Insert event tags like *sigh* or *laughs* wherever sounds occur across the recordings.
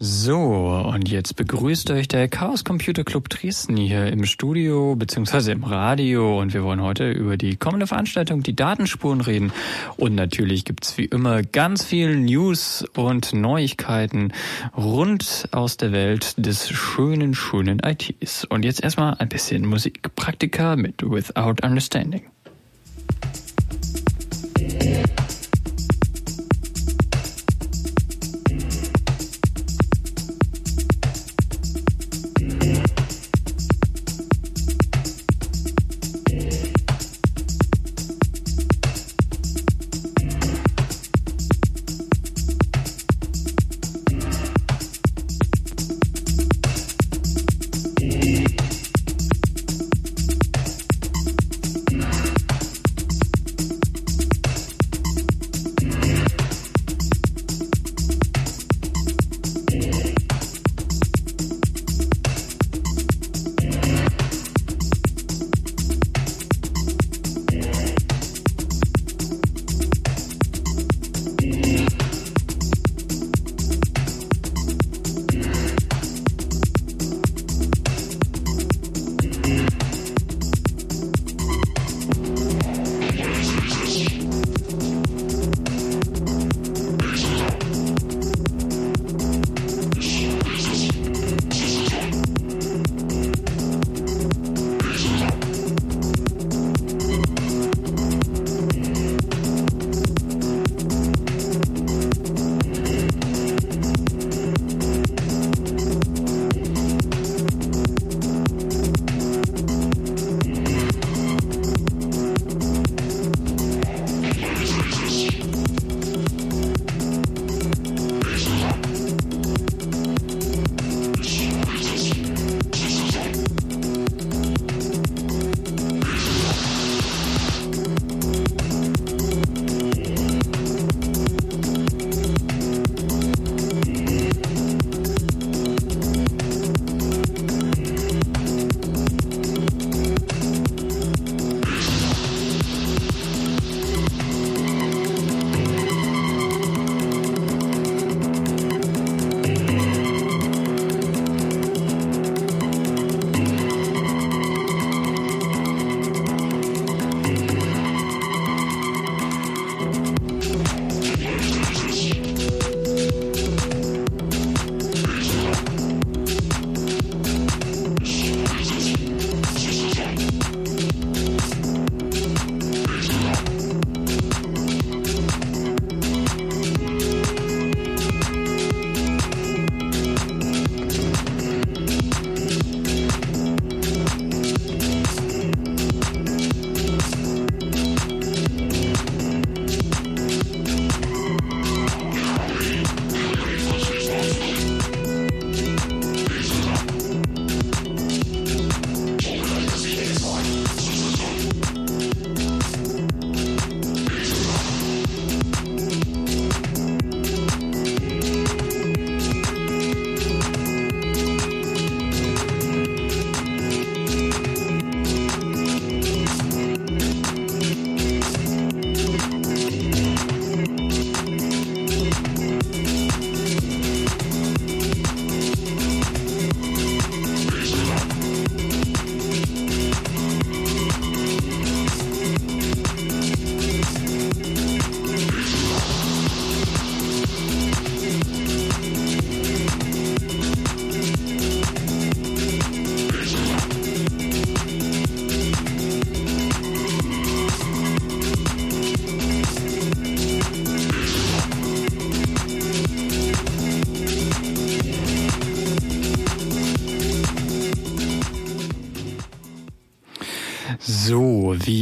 So, und jetzt begrüßt euch der Chaos Computer Club Dresden hier im Studio beziehungsweise im Radio und wir wollen heute über die kommende Veranstaltung, die Datenspuren reden und natürlich gibt's wie immer ganz viel News und Neuigkeiten rund aus der Welt des schönen, schönen ITs. Und jetzt erstmal ein bisschen Musikpraktika mit Without Understanding.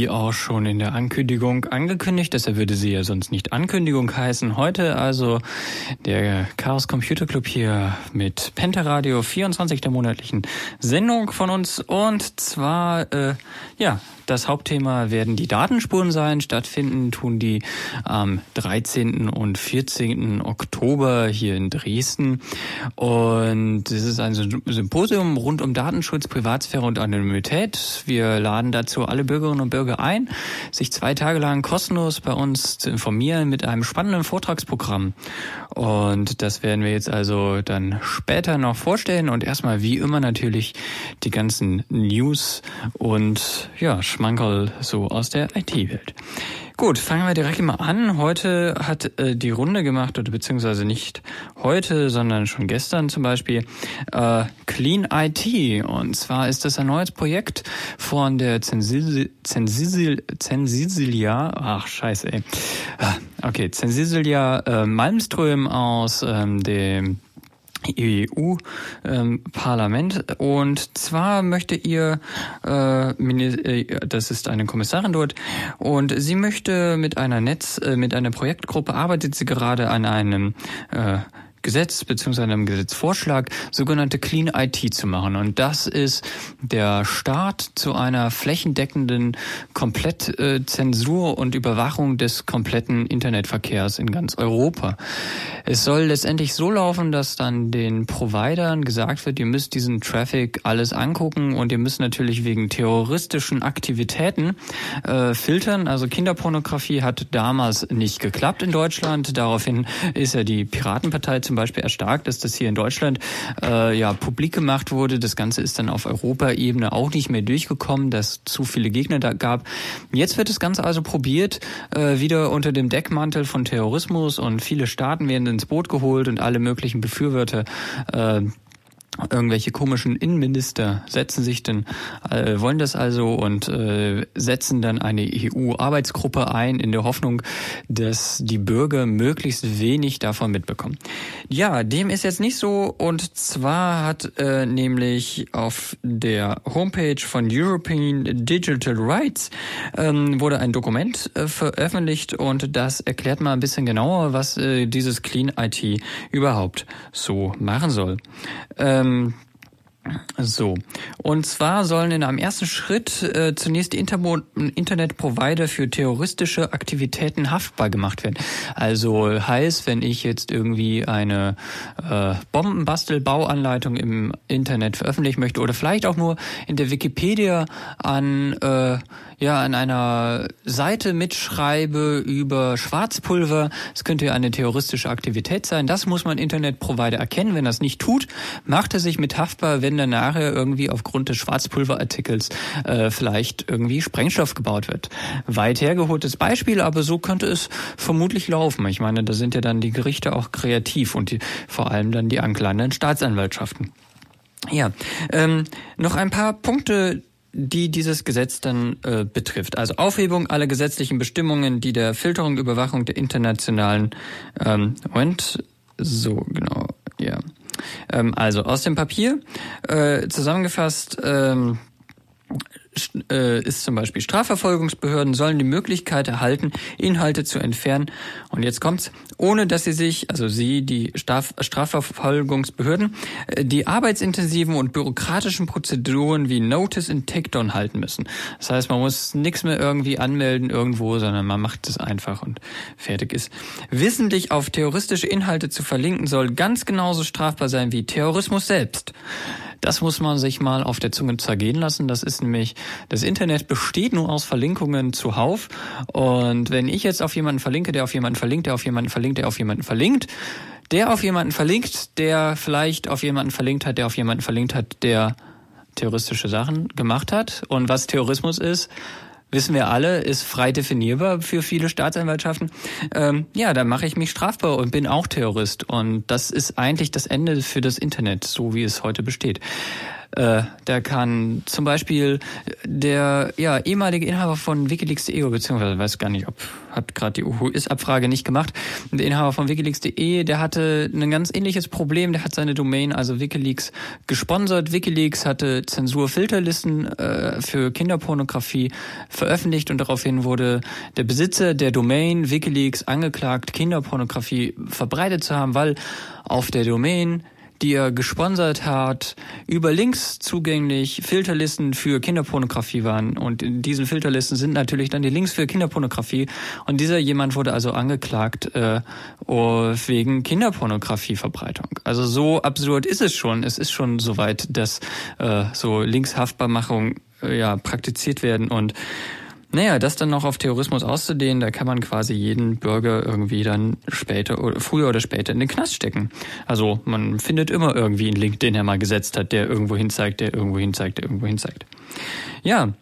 Auch schon in der Ankündigung angekündigt. Deshalb würde sie ja sonst nicht Ankündigung heißen. Heute also der Chaos Computer Club hier mit Pentaradio 24 der monatlichen Sendung von uns. Und zwar, äh, ja, das Hauptthema werden die Datenspuren sein. Stattfinden tun die am 13. und 14. Oktober hier in Dresden. Und es ist ein Symposium rund um Datenschutz, Privatsphäre und Anonymität. Wir laden dazu alle Bürgerinnen und Bürger ein, sich zwei Tage lang kostenlos bei uns zu informieren mit einem spannenden Vortragsprogramm. Und das werden wir jetzt also dann später noch vorstellen und erstmal wie immer natürlich die ganzen News und ja, Schmankerl so aus der IT-Welt. Gut, fangen wir direkt mal an. Heute hat äh, die Runde gemacht, oder beziehungsweise nicht heute, sondern schon gestern zum Beispiel, äh, Clean IT. Und zwar ist das ein neues Projekt von der Zensisil, Zensisil, Zensisilia, ach scheiße, ey. Ah, okay, Zensisilia äh, Malmström aus ähm, dem EU-Parlament. und zwar möchte ihr, äh, äh, das ist eine Kommissarin dort, und sie möchte mit einer Netz, äh, mit einer Projektgruppe arbeitet sie gerade an einem äh, Gesetz bzw. einem Gesetzvorschlag sogenannte Clean IT zu machen. Und das ist der Start zu einer flächendeckenden Komplettzensur äh, und Überwachung des kompletten Internetverkehrs in ganz Europa. Es soll letztendlich so laufen, dass dann den Providern gesagt wird, ihr müsst diesen Traffic alles angucken und ihr müsst natürlich wegen terroristischen Aktivitäten äh, filtern. Also Kinderpornografie hat damals nicht geklappt in Deutschland. Daraufhin ist ja die Piratenpartei zum Beispiel erstarkt, dass das hier in Deutschland äh, ja publik gemacht wurde. Das Ganze ist dann auf Europaebene auch nicht mehr durchgekommen, dass zu viele Gegner da gab. Jetzt wird das Ganze also probiert, äh, wieder unter dem Deckmantel von Terrorismus und viele Staaten werden ins Boot geholt und alle möglichen Befürworter äh, irgendwelche komischen Innenminister setzen sich dann, äh, wollen das also und äh, setzen dann eine EU-Arbeitsgruppe ein in der Hoffnung, dass die Bürger möglichst wenig davon mitbekommen. Ja, dem ist jetzt nicht so und zwar hat äh, nämlich auf der Homepage von European Digital Rights ähm, wurde ein Dokument äh, veröffentlicht und das erklärt mal ein bisschen genauer, was äh, dieses Clean IT überhaupt so machen soll. Ähm, ähm, so, und zwar sollen in einem ersten Schritt äh, zunächst Intermo Internetprovider für terroristische Aktivitäten haftbar gemacht werden. Also heißt, wenn ich jetzt irgendwie eine äh, Bombenbastelbauanleitung im Internet veröffentlichen möchte oder vielleicht auch nur in der Wikipedia an äh, ja an einer Seite mitschreibe über Schwarzpulver, es könnte ja eine terroristische Aktivität sein. Das muss man Internetprovider erkennen. Wenn das nicht tut, macht er sich mit haftbar, wenn dann nachher irgendwie aufgrund des Schwarzpulverartikels äh, vielleicht irgendwie Sprengstoff gebaut wird. Weit hergeholtes Beispiel, aber so könnte es vermutlich laufen. Ich meine, da sind ja dann die Gerichte auch kreativ und die, vor allem dann die anklagenden Staatsanwaltschaften. Ja, ähm, noch ein paar Punkte, die dieses Gesetz dann äh, betrifft. Also Aufhebung aller gesetzlichen Bestimmungen, die der Filterung, Überwachung der internationalen ähm, Moment, so genau, ja. Ähm, also aus dem Papier äh, zusammengefasst ähm, äh, ist zum Beispiel Strafverfolgungsbehörden sollen die Möglichkeit erhalten, Inhalte zu entfernen. Und jetzt kommt's, ohne dass sie sich, also sie, die Straf Strafverfolgungsbehörden, äh, die arbeitsintensiven und bürokratischen Prozeduren wie Notice und Takedown halten müssen. Das heißt, man muss nichts mehr irgendwie anmelden irgendwo, sondern man macht es einfach und fertig ist. Wissentlich auf terroristische Inhalte zu verlinken soll ganz genauso strafbar sein wie Terrorismus selbst. Das muss man sich mal auf der Zunge zergehen lassen. Das ist nämlich, das Internet besteht nur aus Verlinkungen zuhauf. Und wenn ich jetzt auf jemanden verlinke, der auf jemanden verlinkt, der auf jemanden verlinkt, der auf jemanden verlinkt, der auf jemanden verlinkt, der vielleicht auf jemanden verlinkt hat, der auf jemanden verlinkt hat, der terroristische Sachen gemacht hat. Und was Terrorismus ist, wissen wir alle, ist frei definierbar für viele Staatsanwaltschaften. Ähm, ja, dann mache ich mich strafbar und bin auch Terrorist. Und das ist eigentlich das Ende für das Internet, so wie es heute besteht. Äh, der kann zum Beispiel der ja, ehemalige Inhaber von Wikileaks.de, beziehungsweise weiß gar nicht, ob hat gerade die UHU-Ist-Abfrage nicht gemacht. Der Inhaber von Wikileaks.de, der hatte ein ganz ähnliches Problem. Der hat seine Domain, also Wikileaks, gesponsert. Wikileaks hatte Zensurfilterlisten äh, für Kinderpornografie veröffentlicht und daraufhin wurde der Besitzer der Domain Wikileaks angeklagt, Kinderpornografie verbreitet zu haben, weil auf der Domain die er gesponsert hat, über Links zugänglich Filterlisten für Kinderpornografie waren. Und in diesen Filterlisten sind natürlich dann die Links für Kinderpornografie. Und dieser jemand wurde also angeklagt äh, wegen Kinderpornografieverbreitung. Also so absurd ist es schon. Es ist schon soweit, dass äh, so Linkshaftbarmachung äh, ja, praktiziert werden und naja, das dann noch auf Terrorismus auszudehnen, da kann man quasi jeden Bürger irgendwie dann später oder früher oder später in den Knast stecken. Also man findet immer irgendwie einen Link, den er mal gesetzt hat, der irgendwo hin zeigt, der irgendwo hin zeigt, der irgendwo hin zeigt. Ja,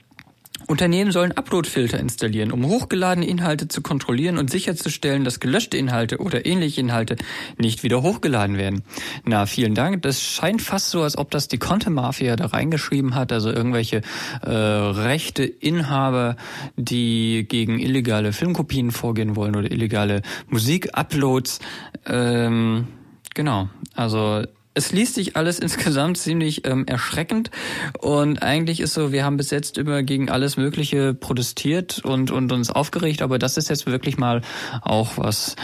Unternehmen sollen Uploadfilter installieren, um hochgeladene Inhalte zu kontrollieren und sicherzustellen, dass gelöschte Inhalte oder ähnliche Inhalte nicht wieder hochgeladen werden. Na, vielen Dank. Das scheint fast so, als ob das die Content Mafia da reingeschrieben hat, also irgendwelche äh, rechte Inhaber, die gegen illegale Filmkopien vorgehen wollen oder illegale Musik-Uploads. Ähm, genau. Also es liest sich alles *laughs* insgesamt ziemlich ähm, erschreckend. Und eigentlich ist so, wir haben bis jetzt immer gegen alles Mögliche protestiert und, und uns aufgeregt, aber das ist jetzt wirklich mal auch was,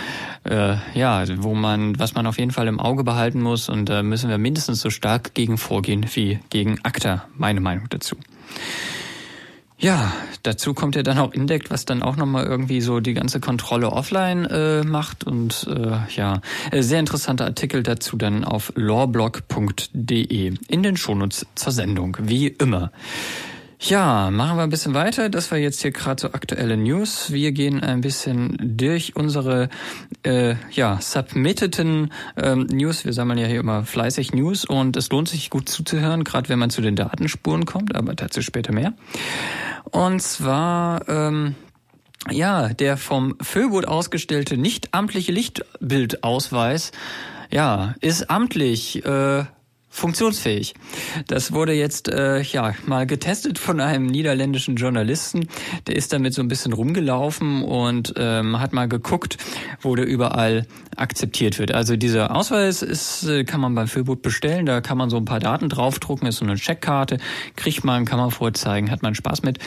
äh, ja, wo man, was man auf jeden Fall im Auge behalten muss. Und da äh, müssen wir mindestens so stark gegen vorgehen wie gegen ACTA, meine Meinung dazu. Ja, dazu kommt ja dann auch Indect, was dann auch nochmal irgendwie so die ganze Kontrolle offline äh, macht und äh, ja, äh, sehr interessanter Artikel dazu dann auf lawblog.de in den Shownotes zur Sendung, wie immer. Ja, machen wir ein bisschen weiter. Das war jetzt hier gerade so aktuelle News. Wir gehen ein bisschen durch unsere äh, ja, submitteten ähm, News. Wir sammeln ja hier immer fleißig News und es lohnt sich gut zuzuhören, gerade wenn man zu den Datenspuren kommt, aber dazu später mehr. Und zwar ähm, ja, der vom Föbot ausgestellte nicht amtliche Lichtbildausweis ja, ist amtlich äh, funktionsfähig. Das wurde jetzt äh, ja mal getestet von einem niederländischen Journalisten. Der ist damit so ein bisschen rumgelaufen und ähm, hat mal geguckt, wo der überall akzeptiert wird. Also dieser Ausweis ist, äh, kann man beim Füllboot bestellen. Da kann man so ein paar Daten draufdrucken, ist so eine Checkkarte, kriegt man, kann man vorzeigen, hat man Spaß mit.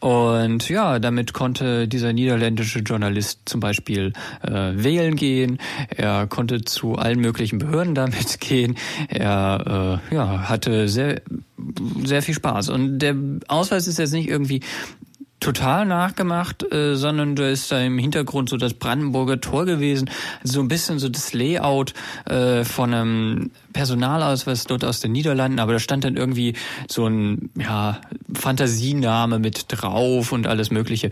Und ja, damit konnte dieser niederländische Journalist zum Beispiel äh, wählen gehen. Er konnte zu allen möglichen Behörden damit *laughs* gehen. Er äh, ja, hatte sehr, sehr viel Spaß. Und der Ausweis ist jetzt nicht irgendwie total nachgemacht, äh, sondern da ist da im Hintergrund so das Brandenburger Tor gewesen, so ein bisschen so das Layout äh, von einem Personalausweis dort aus den Niederlanden, aber da stand dann irgendwie so ein ja, Fantasiename mit drauf und alles Mögliche.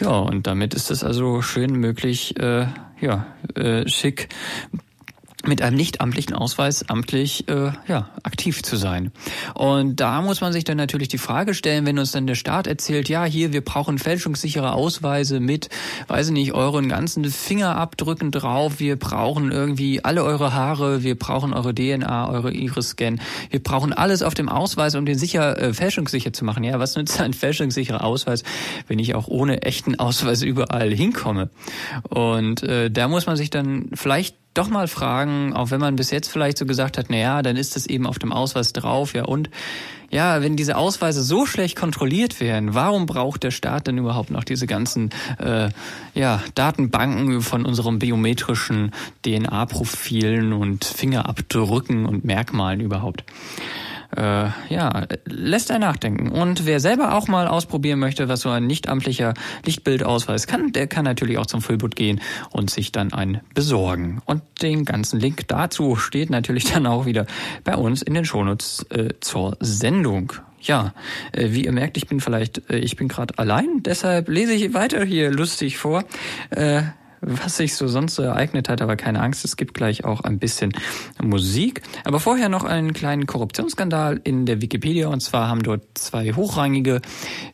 Ja, und damit ist es also schön möglich, äh, ja, äh, schick mit einem nichtamtlichen Ausweis amtlich äh, ja, aktiv zu sein. Und da muss man sich dann natürlich die Frage stellen, wenn uns dann der Staat erzählt, ja, hier, wir brauchen fälschungssichere Ausweise mit, weiß ich nicht, euren ganzen Fingerabdrücken drauf, wir brauchen irgendwie alle eure Haare, wir brauchen eure DNA, eure Iris-Scan, wir brauchen alles auf dem Ausweis, um den sicher äh, fälschungssicher zu machen. Ja, was nützt ein fälschungssicherer Ausweis, wenn ich auch ohne echten Ausweis überall hinkomme? Und äh, da muss man sich dann vielleicht doch mal fragen, auch wenn man bis jetzt vielleicht so gesagt hat, na ja, dann ist das eben auf dem Ausweis drauf, ja und ja, wenn diese Ausweise so schlecht kontrolliert werden, warum braucht der Staat denn überhaupt noch diese ganzen äh, ja, Datenbanken von unseren biometrischen DNA-Profilen und Fingerabdrücken und Merkmalen überhaupt? Äh, ja, lässt er nachdenken. Und wer selber auch mal ausprobieren möchte, was so ein nichtamtlicher Lichtbildausweis kann, der kann natürlich auch zum Füllboot gehen und sich dann einen besorgen. Und den ganzen Link dazu steht natürlich dann auch wieder bei uns in den Shownotes äh, zur Sendung. Ja, äh, wie ihr merkt, ich bin vielleicht, äh, ich bin gerade allein, deshalb lese ich weiter hier lustig vor. Äh, was sich so sonst so ereignet hat, aber keine Angst, es gibt gleich auch ein bisschen Musik. Aber vorher noch einen kleinen Korruptionsskandal in der Wikipedia und zwar haben dort zwei hochrangige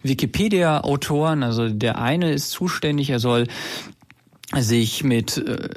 Wikipedia-Autoren, also der eine ist zuständig, er soll sich mit äh,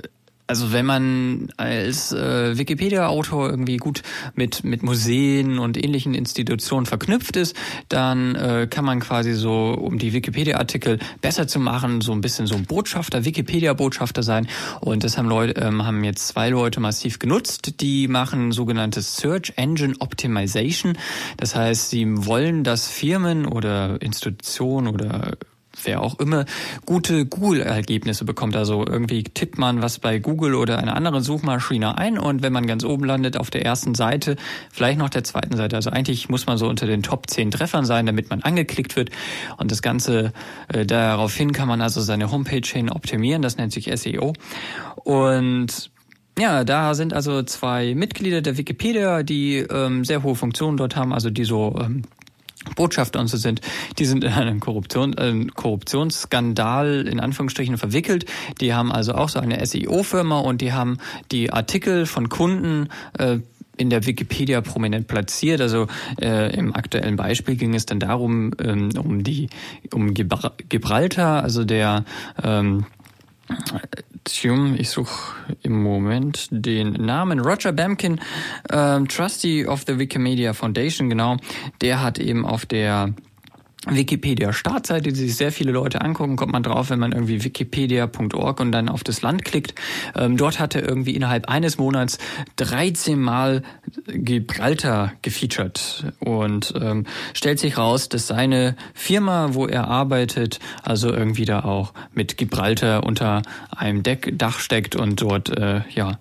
also wenn man als äh, Wikipedia-Autor irgendwie gut mit mit Museen und ähnlichen Institutionen verknüpft ist, dann äh, kann man quasi so, um die Wikipedia-Artikel besser zu machen, so ein bisschen so ein Botschafter, Wikipedia-Botschafter sein. Und das haben Leute, ähm, haben jetzt zwei Leute massiv genutzt. Die machen sogenanntes Search Engine Optimization. Das heißt, sie wollen, dass Firmen oder Institutionen oder wer auch immer gute Google-Ergebnisse bekommt. Also irgendwie tippt man was bei Google oder einer anderen Suchmaschine ein und wenn man ganz oben landet auf der ersten Seite, vielleicht noch der zweiten Seite. Also eigentlich muss man so unter den Top 10 Treffern sein, damit man angeklickt wird. Und das Ganze äh, daraufhin kann man also seine Homepage hin optimieren. Das nennt sich SEO. Und ja, da sind also zwei Mitglieder der Wikipedia, die ähm, sehr hohe Funktionen dort haben, also die so ähm, Botschafter und so sind, die sind in einen Korruption, äh, Korruptionsskandal in Anführungsstrichen verwickelt. Die haben also auch so eine SEO-Firma und die haben die Artikel von Kunden äh, in der Wikipedia prominent platziert. Also äh, im aktuellen Beispiel ging es dann darum, ähm, um die um Gibraltar, also der ähm, ich suche im Moment den Namen Roger Bamkin, ähm, Trustee of the Wikimedia Foundation, genau. Der hat eben auf der Wikipedia-Startseite, die sich sehr viele Leute angucken, kommt man drauf, wenn man irgendwie wikipedia.org und dann auf das Land klickt. Ähm, dort hat er irgendwie innerhalb eines Monats 13 Mal Gibraltar gefeatured und ähm, stellt sich raus, dass seine Firma, wo er arbeitet, also irgendwie da auch mit Gibraltar unter einem Deck, Dach steckt und dort äh, ja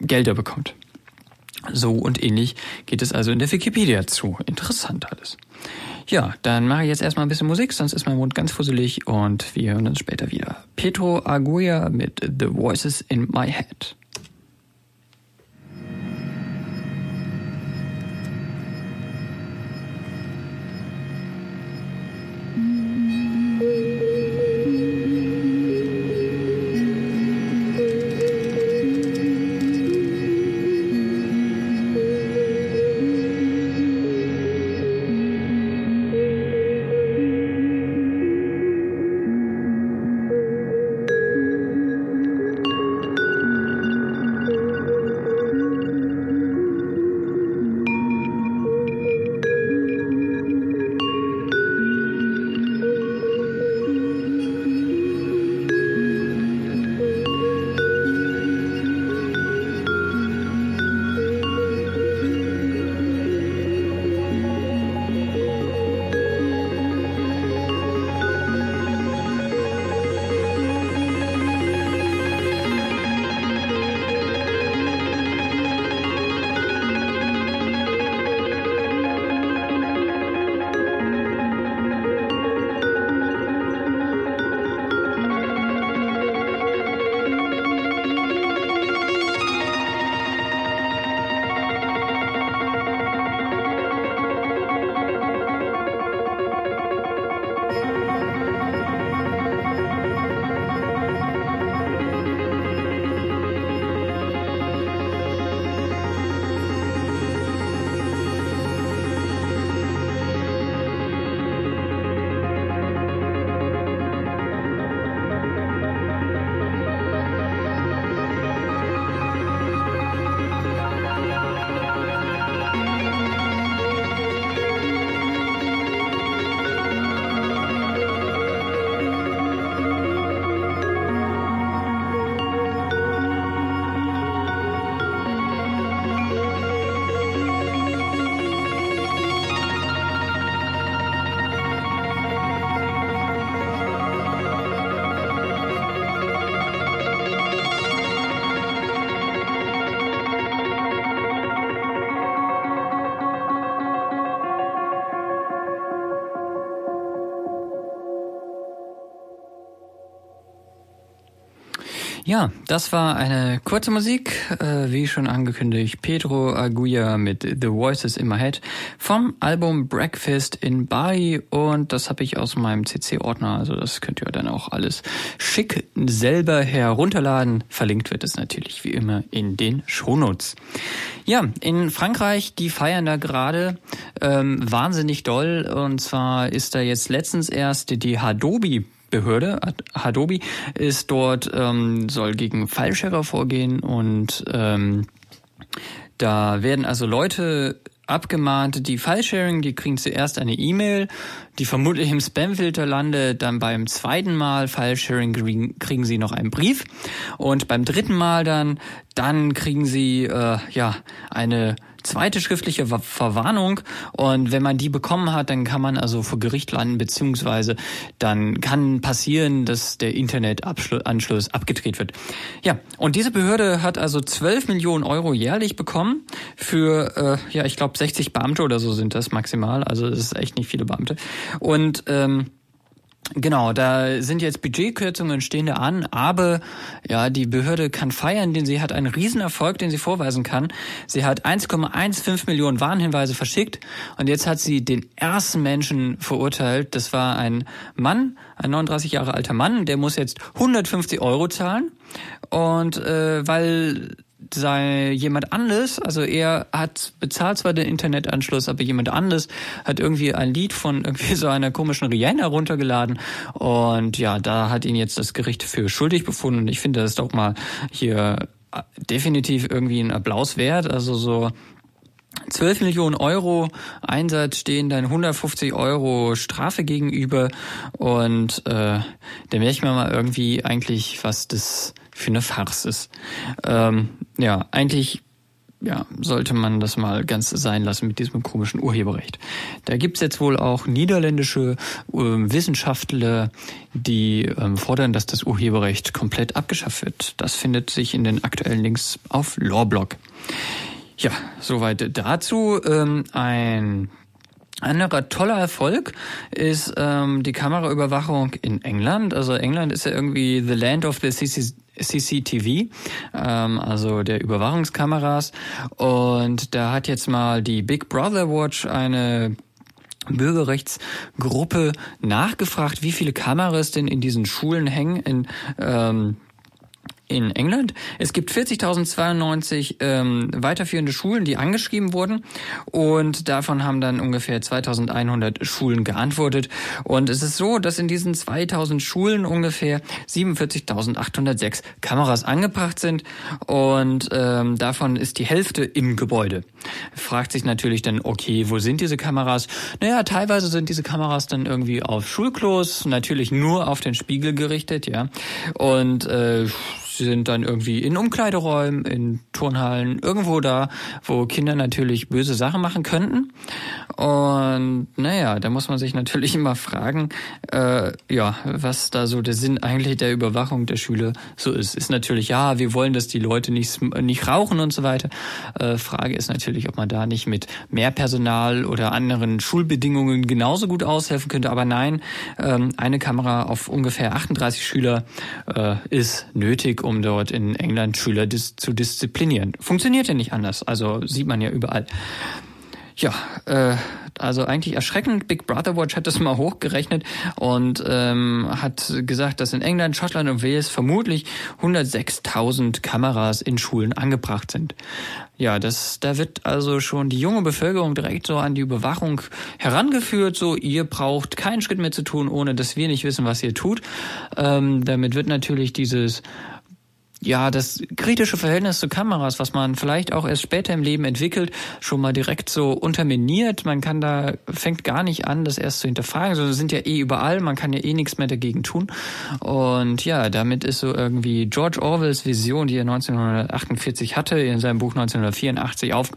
Gelder bekommt. So und ähnlich geht es also in der Wikipedia zu. Interessant alles. Ja, dann mache ich jetzt erstmal ein bisschen Musik, sonst ist mein Mund ganz fusselig und wir hören uns später wieder. Petro Aguia mit The Voices in My Head. Ja, das war eine kurze Musik, äh, wie schon angekündigt, Pedro Aguia mit The Voices in My Head vom Album Breakfast in Bali und das habe ich aus meinem CC-Ordner, also das könnt ihr dann auch alles schick selber herunterladen. Verlinkt wird es natürlich wie immer in den Shownotes. Ja, in Frankreich, die feiern da gerade ähm, wahnsinnig doll und zwar ist da jetzt letztens erst die Hadobi Behörde, Hadobi, ist dort, ähm, soll gegen Fallscherer vorgehen und ähm, da werden also Leute abgemahnt, die File-Sharing, die kriegen zuerst eine E-Mail, die vermutlich im Spamfilter landet, dann beim zweiten Mal File-Sharing kriegen, kriegen sie noch einen Brief und beim dritten Mal dann, dann kriegen sie äh, ja eine zweite schriftliche Verwarnung und wenn man die bekommen hat, dann kann man also vor Gericht landen, beziehungsweise dann kann passieren, dass der Internetanschluss abgedreht wird. Ja, und diese Behörde hat also 12 Millionen Euro jährlich bekommen für, äh, ja, ich glaube 60 Beamte oder so sind das maximal, also das ist echt nicht viele Beamte. Und ähm, Genau, da sind jetzt Budgetkürzungen stehen da an, aber ja, die Behörde kann feiern, denn sie hat einen Riesenerfolg, den sie vorweisen kann. Sie hat 1,15 Millionen Warnhinweise verschickt und jetzt hat sie den ersten Menschen verurteilt. Das war ein Mann, ein 39 Jahre alter Mann, der muss jetzt 150 Euro zahlen und äh, weil sei jemand anderes, also er hat bezahlt zwar den Internetanschluss, aber jemand anderes hat irgendwie ein Lied von irgendwie so einer komischen Rihanna runtergeladen. Und ja, da hat ihn jetzt das Gericht für schuldig befunden. Und ich finde das doch mal hier äh, definitiv irgendwie ein Applaus wert, also so 12 Millionen Euro Einsatz stehen dann 150 Euro Strafe gegenüber. Und äh, da merkt man mal irgendwie eigentlich, was das für eine Farce ist. Ähm, ja, eigentlich ja, sollte man das mal ganz sein lassen mit diesem komischen Urheberrecht. Da gibt's jetzt wohl auch niederländische äh, Wissenschaftler, die ähm, fordern, dass das Urheberrecht komplett abgeschafft wird. Das findet sich in den aktuellen Links auf Lawblog. Ja, soweit dazu. Ähm, ein anderer toller Erfolg ist ähm, die Kameraüberwachung in England. Also England ist ja irgendwie the land of the CC CCTV, ähm, also der Überwachungskameras. Und da hat jetzt mal die Big Brother Watch eine Bürgerrechtsgruppe nachgefragt, wie viele Kameras denn in diesen Schulen hängen in ähm, in England. Es gibt 40.092 ähm, weiterführende Schulen, die angeschrieben wurden und davon haben dann ungefähr 2.100 Schulen geantwortet. Und es ist so, dass in diesen 2.000 Schulen ungefähr 47.806 Kameras angebracht sind und ähm, davon ist die Hälfte im Gebäude. Fragt sich natürlich dann, okay, wo sind diese Kameras? Naja, teilweise sind diese Kameras dann irgendwie auf Schulklos, natürlich nur auf den Spiegel gerichtet, ja. Und äh, sind dann irgendwie in Umkleideräumen, in Turnhallen, irgendwo da, wo Kinder natürlich böse Sachen machen könnten. Und naja, da muss man sich natürlich *laughs* immer fragen, äh, ja, was da so der Sinn eigentlich der Überwachung der Schüler so ist. Ist natürlich, ja, wir wollen, dass die Leute nicht, nicht rauchen und so weiter. Äh, Frage ist natürlich, ob man da nicht mit mehr Personal oder anderen Schulbedingungen genauso gut aushelfen könnte. Aber nein, ähm, eine Kamera auf ungefähr 38 Schüler äh, ist nötig, um dort in England Schüler dis zu disziplinieren. Funktioniert ja nicht anders, also sieht man ja überall. Ja, äh, also eigentlich erschreckend. Big Brother Watch hat das mal hochgerechnet und ähm, hat gesagt, dass in England, Schottland und Wales vermutlich 106.000 Kameras in Schulen angebracht sind. Ja, das, da wird also schon die junge Bevölkerung direkt so an die Überwachung herangeführt. So, ihr braucht keinen Schritt mehr zu tun, ohne dass wir nicht wissen, was ihr tut. Ähm, damit wird natürlich dieses ja, das kritische Verhältnis zu Kameras, was man vielleicht auch erst später im Leben entwickelt, schon mal direkt so unterminiert. Man kann da, fängt gar nicht an, das erst zu hinterfragen, sondern sind ja eh überall, man kann ja eh nichts mehr dagegen tun. Und ja, damit ist so irgendwie George Orwells Vision, die er 1948 hatte, in seinem Buch 1984 auf,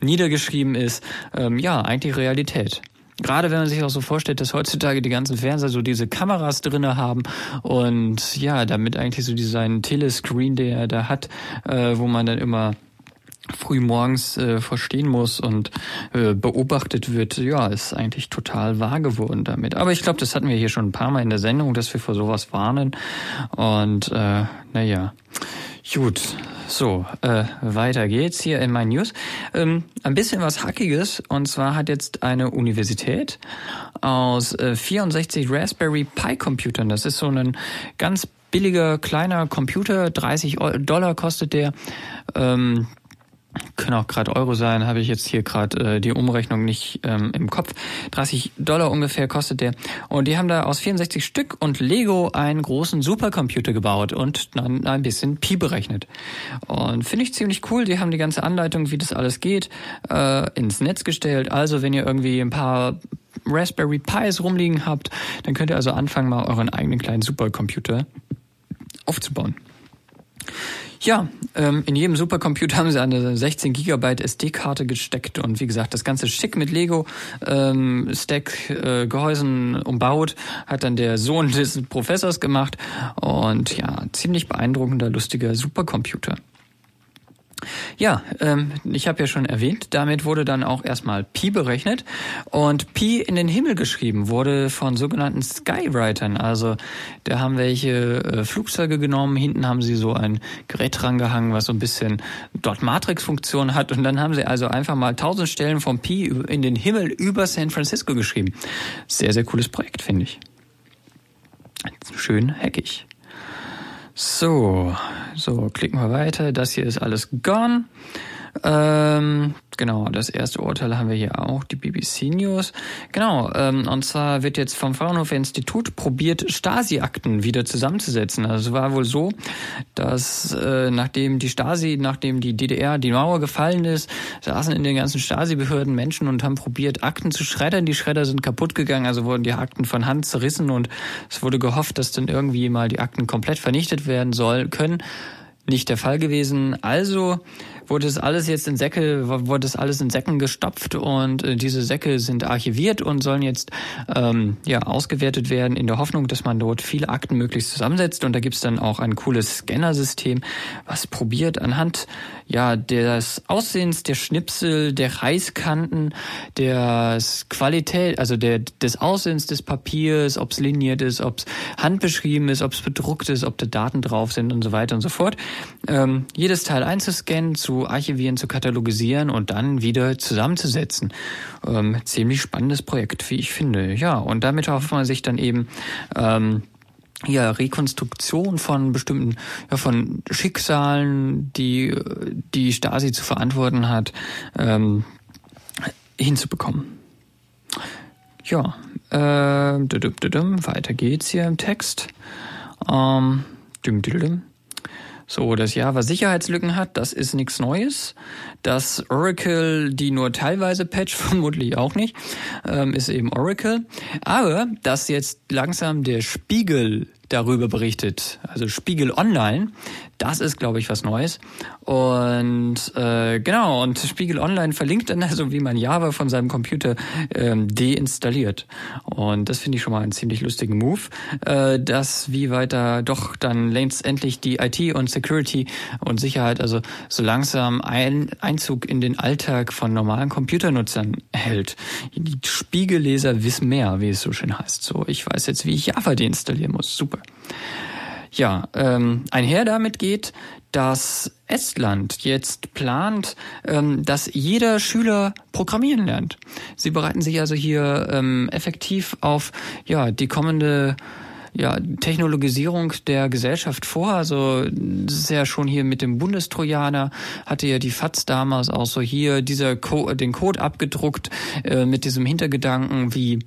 niedergeschrieben ist, ähm, ja, eigentlich Realität. Gerade wenn man sich auch so vorstellt, dass heutzutage die ganzen Fernseher so diese Kameras drinne haben und ja, damit eigentlich so diesen Telescreen, der er da hat, äh, wo man dann immer früh morgens äh, verstehen muss und äh, beobachtet wird, ja, ist eigentlich total wahr geworden damit. Aber ich glaube, das hatten wir hier schon ein paar Mal in der Sendung, dass wir vor sowas warnen. Und äh, naja, gut. So, äh, weiter geht's hier in meinen News. Ähm, ein bisschen was Hackiges. Und zwar hat jetzt eine Universität aus äh, 64 Raspberry Pi Computern, das ist so ein ganz billiger kleiner Computer, 30 Dollar kostet der, ähm, können auch gerade Euro sein, habe ich jetzt hier gerade äh, die Umrechnung nicht ähm, im Kopf. 30 Dollar ungefähr kostet der. Und die haben da aus 64 Stück und Lego einen großen Supercomputer gebaut und dann ein bisschen Pi berechnet. Und finde ich ziemlich cool. Die haben die ganze Anleitung, wie das alles geht, äh, ins Netz gestellt. Also wenn ihr irgendwie ein paar Raspberry Pis rumliegen habt, dann könnt ihr also anfangen, mal euren eigenen kleinen Supercomputer aufzubauen. Ja, ähm, in jedem Supercomputer haben sie eine 16 Gigabyte SD-Karte gesteckt und wie gesagt, das ganze schick mit Lego ähm, äh, Gehäusen umbaut, hat dann der Sohn *laughs* des Professors gemacht und ja, ziemlich beeindruckender, lustiger Supercomputer. Ja, ähm, ich habe ja schon erwähnt, damit wurde dann auch erstmal Pi berechnet und Pi in den Himmel geschrieben wurde von sogenannten Skywritern. Also da haben welche äh, Flugzeuge genommen, hinten haben sie so ein Gerät drangehangen, was so ein bisschen dort Matrix-Funktion hat und dann haben sie also einfach mal tausend Stellen von Pi in den Himmel über San Francisco geschrieben. Sehr, sehr cooles Projekt, finde ich. Schön hackig. So, so, klicken wir weiter. Das hier ist alles gone. Ähm, genau, das erste Urteil haben wir hier auch, die BBC News. Genau, ähm, und zwar wird jetzt vom Fraunhofer Institut probiert, Stasi-Akten wieder zusammenzusetzen. Also es war wohl so, dass äh, nachdem die Stasi, nachdem die DDR, die Mauer gefallen ist, saßen in den ganzen Stasi-Behörden Menschen und haben probiert, Akten zu schreddern. Die Schredder sind kaputt gegangen, also wurden die Akten von Hand zerrissen und es wurde gehofft, dass dann irgendwie mal die Akten komplett vernichtet werden soll können. Nicht der Fall gewesen. Also wurde es alles jetzt in Säcke, wurde es alles in Säcken gestopft und äh, diese Säcke sind archiviert und sollen jetzt ähm, ja ausgewertet werden in der Hoffnung, dass man dort viele Akten möglichst zusammensetzt und da gibt's dann auch ein cooles Scannersystem, was probiert anhand ja des Aussehens der Schnipsel, der Reißkanten, der Qualität, also der des Aussehens des Papiers, ob's liniert ist, ob's handbeschrieben ist, ob's bedruckt ist, ob da Daten drauf sind und so weiter und so fort. Ähm, jedes Teil einzuscannen, zu archivieren, zu katalogisieren und dann wieder zusammenzusetzen. Ähm, ziemlich spannendes Projekt, wie ich finde. Ja, und damit hofft man sich dann eben ähm, ja, Rekonstruktion von bestimmten, ja, von Schicksalen, die die Stasi zu verantworten hat, ähm, hinzubekommen. Ja, äh, weiter geht's hier im Text. Ähm, so, das Java Sicherheitslücken hat, das ist nichts Neues. Das Oracle, die nur teilweise patcht, *laughs* vermutlich auch nicht, ähm, ist eben Oracle. Aber dass jetzt langsam der Spiegel darüber berichtet, also Spiegel Online, das ist, glaube ich, was Neues. Und äh, genau, und Spiegel Online verlinkt dann *laughs* also, wie man Java von seinem Computer ähm, deinstalliert. Und das finde ich schon mal einen ziemlich lustigen Move, äh, dass wie weiter doch dann letztendlich die IT und Security und Sicherheit also so langsam ein Einzug in den Alltag von normalen Computernutzern hält. Die Spiegelleser wissen mehr, wie es so schön heißt. So, ich weiß jetzt, wie ich Java deinstallieren muss. Super. Ja, ähm, einher damit geht, dass Estland jetzt plant, ähm, dass jeder Schüler programmieren lernt. Sie bereiten sich also hier ähm, effektiv auf ja die kommende ja, Technologisierung der Gesellschaft vor. Also das ist ja schon hier mit dem Bundestrojaner, hatte ja die FATS damals auch so hier dieser Co den Code abgedruckt äh, mit diesem Hintergedanken, wie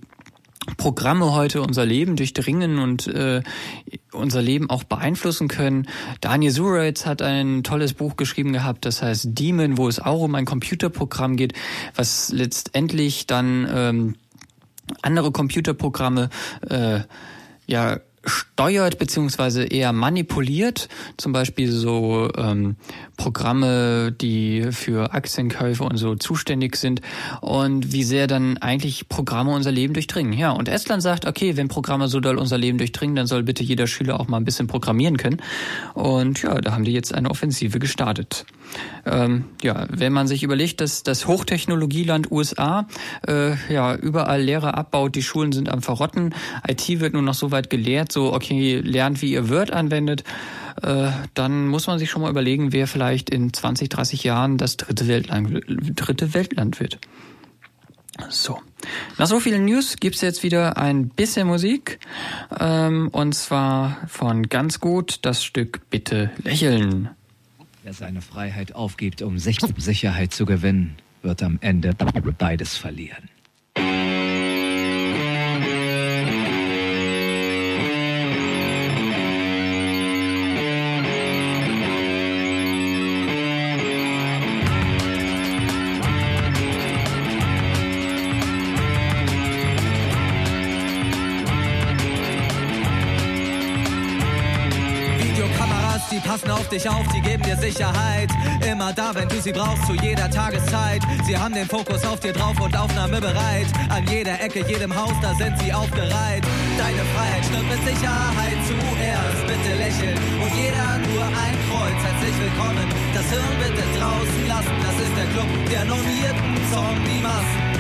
Programme heute unser Leben durchdringen und äh, unser Leben auch beeinflussen können. Daniel Suretz hat ein tolles Buch geschrieben gehabt, das heißt Demon, wo es auch um ein Computerprogramm geht, was letztendlich dann ähm, andere Computerprogramme äh, ja steuert beziehungsweise eher manipuliert, zum Beispiel so ähm, Programme, die für Aktienkäufe und so zuständig sind und wie sehr dann eigentlich Programme unser Leben durchdringen. Ja, und Estland sagt, okay, wenn Programme so doll unser Leben durchdringen, dann soll bitte jeder Schüler auch mal ein bisschen programmieren können. Und ja, da haben die jetzt eine Offensive gestartet. Ähm, ja, wenn man sich überlegt, dass das Hochtechnologieland USA äh, ja überall Lehrer abbaut, die Schulen sind am Verrotten, IT wird nur noch so weit gelehrt, so okay, lernt, wie ihr Word anwendet, äh, dann muss man sich schon mal überlegen, wer vielleicht in 20, 30 Jahren das dritte Weltland, dritte Weltland wird. So. Nach so vielen News gibt's jetzt wieder ein bisschen Musik. Ähm, und zwar von ganz gut das Stück Bitte lächeln. Wer seine Freiheit aufgibt, um Sicherheit zu gewinnen, wird am Ende beides verlieren. Auf dich auf, die geben dir Sicherheit. Immer da, wenn du sie brauchst, zu jeder Tageszeit. Sie haben den Fokus auf dir drauf und aufnahmebereit. An jeder Ecke, jedem Haus, da sind sie aufgereiht. Deine Freiheit stirbt mit Sicherheit zuerst. Bitte lächeln und jeder nur ein Kreuz. Herzlich willkommen, das Hirn bitte draußen lassen. Das ist der Club der normierten Zombie-Massen.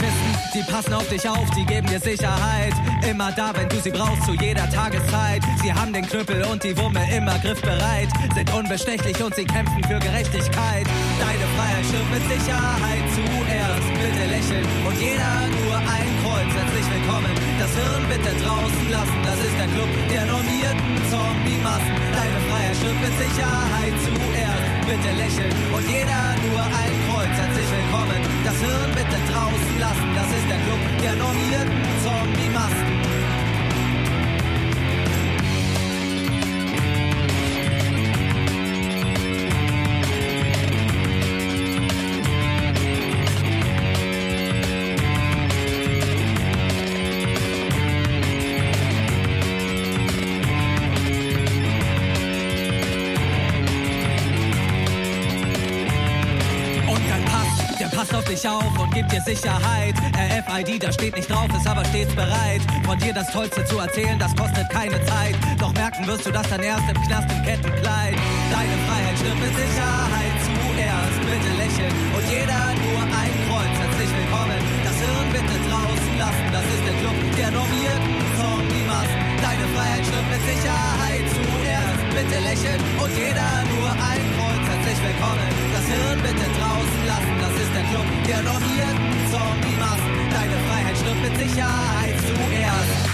Polizisten, die passen auf dich auf, die geben dir Sicherheit. Immer da, wenn du sie brauchst, zu jeder Tageszeit. Sie haben den Knüppel und die Wumme immer griffbereit. Sind unbestechlich und sie kämpfen für Gerechtigkeit. Deine Freiheit stirbt mit Sicherheit zuerst. Bitte lächeln und jeder nur ein Kreuz. Herzlich willkommen, das Hirn bitte draußen lassen. Das ist der Club der normierten Zombie-Massen. Deine Freiheit stirbt mit Sicherheit zuerst. Bitte lächeln und jeder nur ein Kreuz. Herzlich willkommen, das Hirn bitte draußen lassen. Das ist der Club der normierten Zombie-Masken. Dich auf und gibt dir Sicherheit. RFID, da steht nicht drauf, ist aber stets bereit. Von dir das Tollste zu erzählen, das kostet keine Zeit. Doch merken wirst du das dann erst im Knast im Kettenkleid. Deine Freiheit stirbt mit Sicherheit zuerst. Bitte lächeln und jeder nur ein Kreuz. Herzlich willkommen, das Hirn bitte draußen lassen. Das ist der Club der normierten Zombie-Massen. Deine Freiheit stirbt mit Sicherheit zuerst. Bitte lächeln und jeder nur ein Kreuz. Herzlich willkommen, Hirn bitte draußen lassen. Das ist der Club der normierten Zombie-Massen. Deine Freiheit stirbt mit Sicherheit zuerst.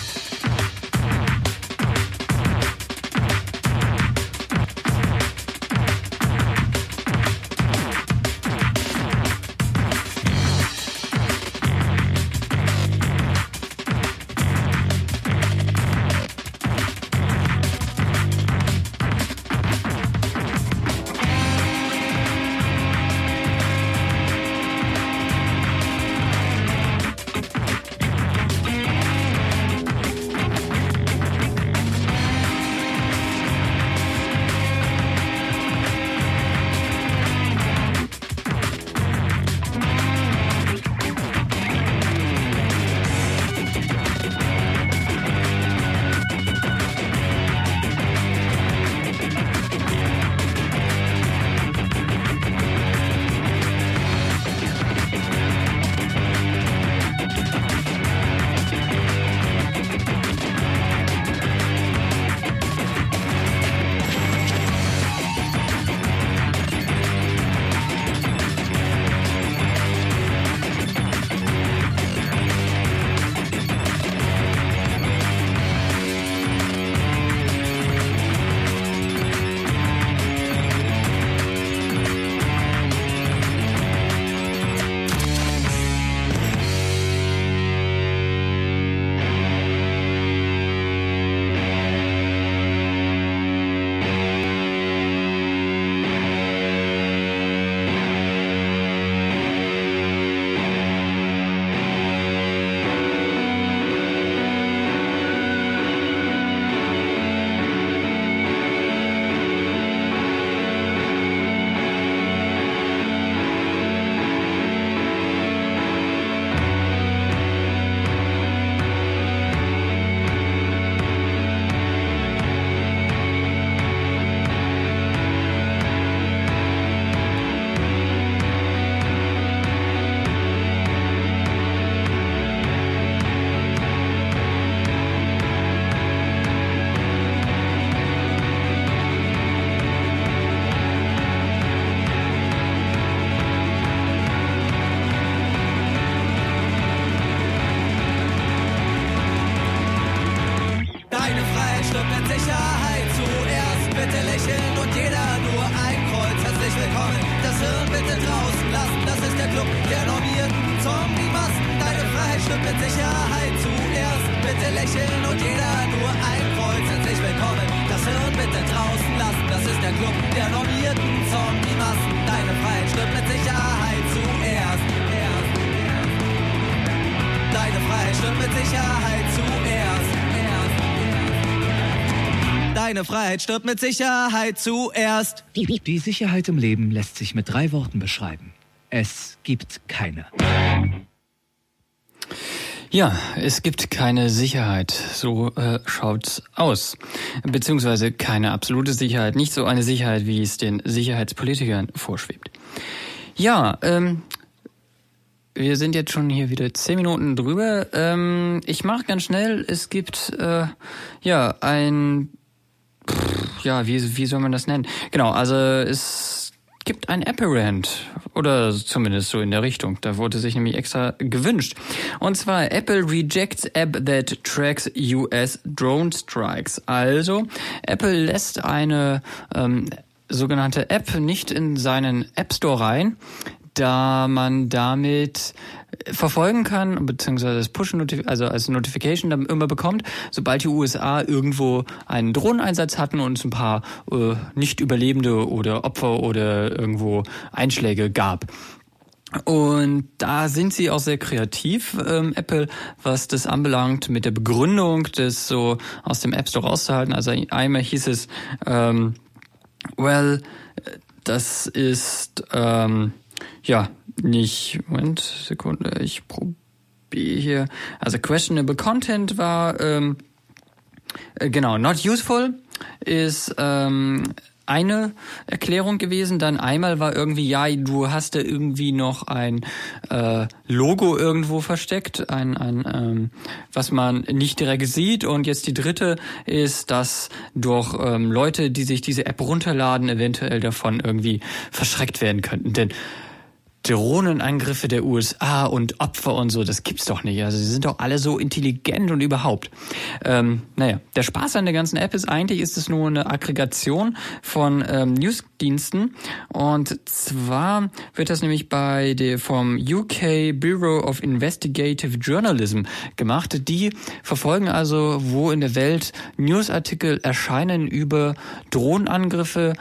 Deine Freiheit stirbt mit Sicherheit zuerst. Die Sicherheit im Leben lässt sich mit drei Worten beschreiben. Es gibt keine. Ja, es gibt keine Sicherheit. So äh, schaut's aus. Beziehungsweise keine absolute Sicherheit. Nicht so eine Sicherheit, wie es den Sicherheitspolitikern vorschwebt. Ja, ähm, wir sind jetzt schon hier wieder zehn Minuten drüber. Ähm, ich mache ganz schnell. Es gibt äh, ja ein ja wie wie soll man das nennen? Genau, also es gibt ein Apparent oder zumindest so in der Richtung. Da wurde sich nämlich extra gewünscht. Und zwar Apple rejects app that tracks US drone strikes. Also Apple lässt eine ähm, sogenannte App nicht in seinen App Store rein, da man damit verfolgen kann, beziehungsweise das Push also als Notification dann immer bekommt, sobald die USA irgendwo einen Drohneneinsatz hatten und es ein paar äh, nicht Überlebende oder Opfer oder irgendwo Einschläge gab. Und da sind sie auch sehr kreativ, ähm, Apple, was das anbelangt, mit der Begründung, das so aus dem App Store rauszuhalten. Also einmal hieß es, ähm, well, das ist ähm, ja, nicht, Moment, Sekunde, ich probiere hier. Also questionable content war, ähm, äh, genau, not useful ist ähm, eine Erklärung gewesen. Dann einmal war irgendwie, ja, du hast da irgendwie noch ein äh, Logo irgendwo versteckt, ein, ein ähm, was man nicht direkt sieht. Und jetzt die dritte ist, dass durch ähm, Leute, die sich diese App runterladen, eventuell davon irgendwie verschreckt werden könnten. Denn Drohnenangriffe der USA und Opfer und so, das gibt's doch nicht. Also sie sind doch alle so intelligent und überhaupt. Ähm, naja, der Spaß an der ganzen App ist eigentlich, ist es nur eine Aggregation von ähm, Newsdiensten und zwar wird das nämlich bei der vom UK Bureau of Investigative Journalism gemacht. Die verfolgen also, wo in der Welt Newsartikel erscheinen über Drohnenangriffe,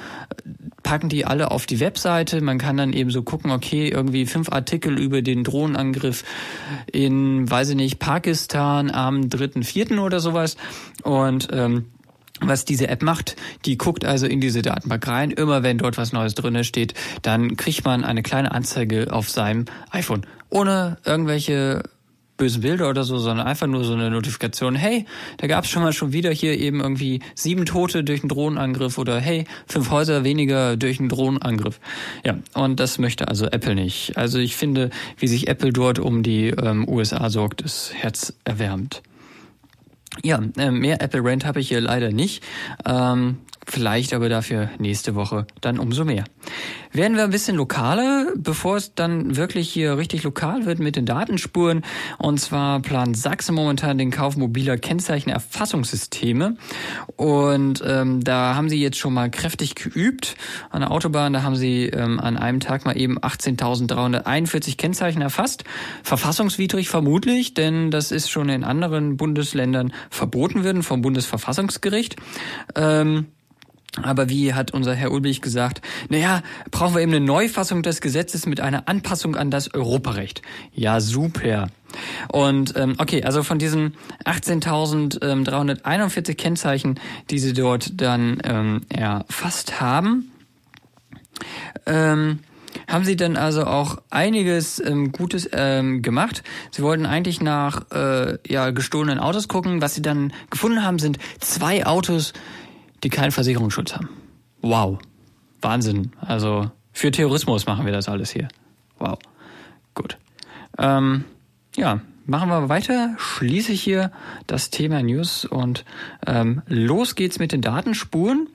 packen die alle auf die Webseite. Man kann dann eben so gucken, okay, irgendwie fünf Artikel über den Drohnenangriff in, weiß ich nicht, Pakistan am dritten, vierten oder sowas. Und ähm, was diese App macht, die guckt also in diese Datenbank rein. Immer wenn dort was Neues drinne steht, dann kriegt man eine kleine Anzeige auf seinem iPhone. Ohne irgendwelche bösen Bilder oder so, sondern einfach nur so eine Notifikation, hey, da gab es schon mal schon wieder hier eben irgendwie sieben Tote durch einen Drohnenangriff oder hey, fünf Häuser weniger durch einen Drohnenangriff. Ja, und das möchte also Apple nicht. Also ich finde, wie sich Apple dort um die ähm, USA sorgt, ist herzerwärmend. Ja, äh, mehr Apple Rant habe ich hier leider nicht. Ähm, vielleicht aber dafür nächste Woche dann umso mehr werden wir ein bisschen lokaler, bevor es dann wirklich hier richtig lokal wird mit den Datenspuren. Und zwar plant Sachsen momentan den Kauf mobiler Kennzeichenerfassungssysteme. Und ähm, da haben sie jetzt schon mal kräftig geübt. An der Autobahn, da haben sie ähm, an einem Tag mal eben 18.341 Kennzeichen erfasst. Verfassungswidrig vermutlich, denn das ist schon in anderen Bundesländern verboten worden vom Bundesverfassungsgericht. Ähm, aber wie hat unser Herr Ulbrich gesagt, naja, brauchen wir eben eine Neufassung des Gesetzes mit einer Anpassung an das Europarecht. Ja, super. Und ähm, okay, also von diesen 18.341 Kennzeichen, die sie dort dann ähm, erfasst haben, ähm, haben sie dann also auch einiges ähm, Gutes ähm, gemacht. Sie wollten eigentlich nach äh, ja, gestohlenen Autos gucken. Was sie dann gefunden haben, sind zwei Autos, die keinen Versicherungsschutz haben. Wow. Wahnsinn. Also für Terrorismus machen wir das alles hier. Wow. Gut. Ähm, ja, machen wir weiter. Schließe ich hier das Thema News und ähm, los geht's mit den Datenspuren.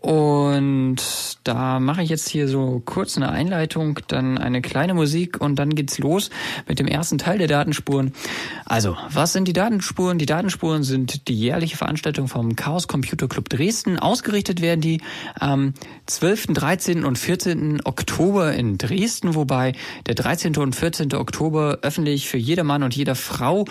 Und da mache ich jetzt hier so kurz eine Einleitung, dann eine kleine Musik und dann geht's los mit dem ersten Teil der Datenspuren. Also, was sind die Datenspuren? Die Datenspuren sind die jährliche Veranstaltung vom Chaos Computer Club Dresden. Ausgerichtet werden die am 12., 13. und 14. Oktober in Dresden, wobei der 13. und 14. Oktober öffentlich für jeder Mann und jeder Frau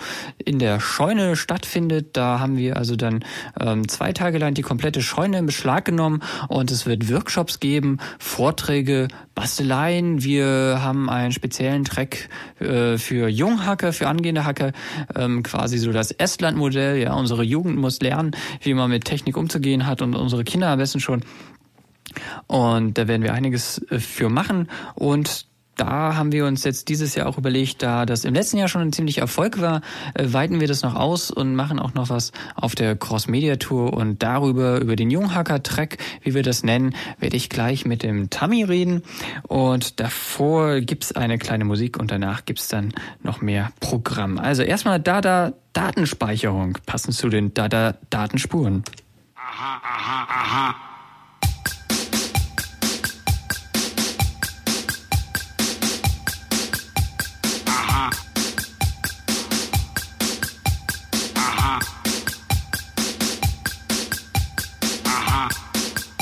in der Scheune stattfindet. Da haben wir also dann ähm, zwei Tage lang die komplette Scheune Beschlag Schlag genommen und es wird Workshops geben, Vorträge, Basteleien. Wir haben einen speziellen Track äh, für Junghacker, für angehende Hacker, ähm, quasi so das Estland-Modell. Ja, unsere Jugend muss lernen, wie man mit Technik umzugehen hat und unsere Kinder am besten schon. Und da werden wir einiges äh, für machen und da haben wir uns jetzt dieses Jahr auch überlegt, da das im letzten Jahr schon ein ziemlicher Erfolg war, äh, weiten wir das noch aus und machen auch noch was auf der Cross-Media-Tour und darüber, über den Junghacker-Track, wie wir das nennen, werde ich gleich mit dem Tammy reden und davor gibt's eine kleine Musik und danach gibt's dann noch mehr Programm. Also erstmal Dada Datenspeicherung, passend zu den Dada Datenspuren. Aha, aha, aha.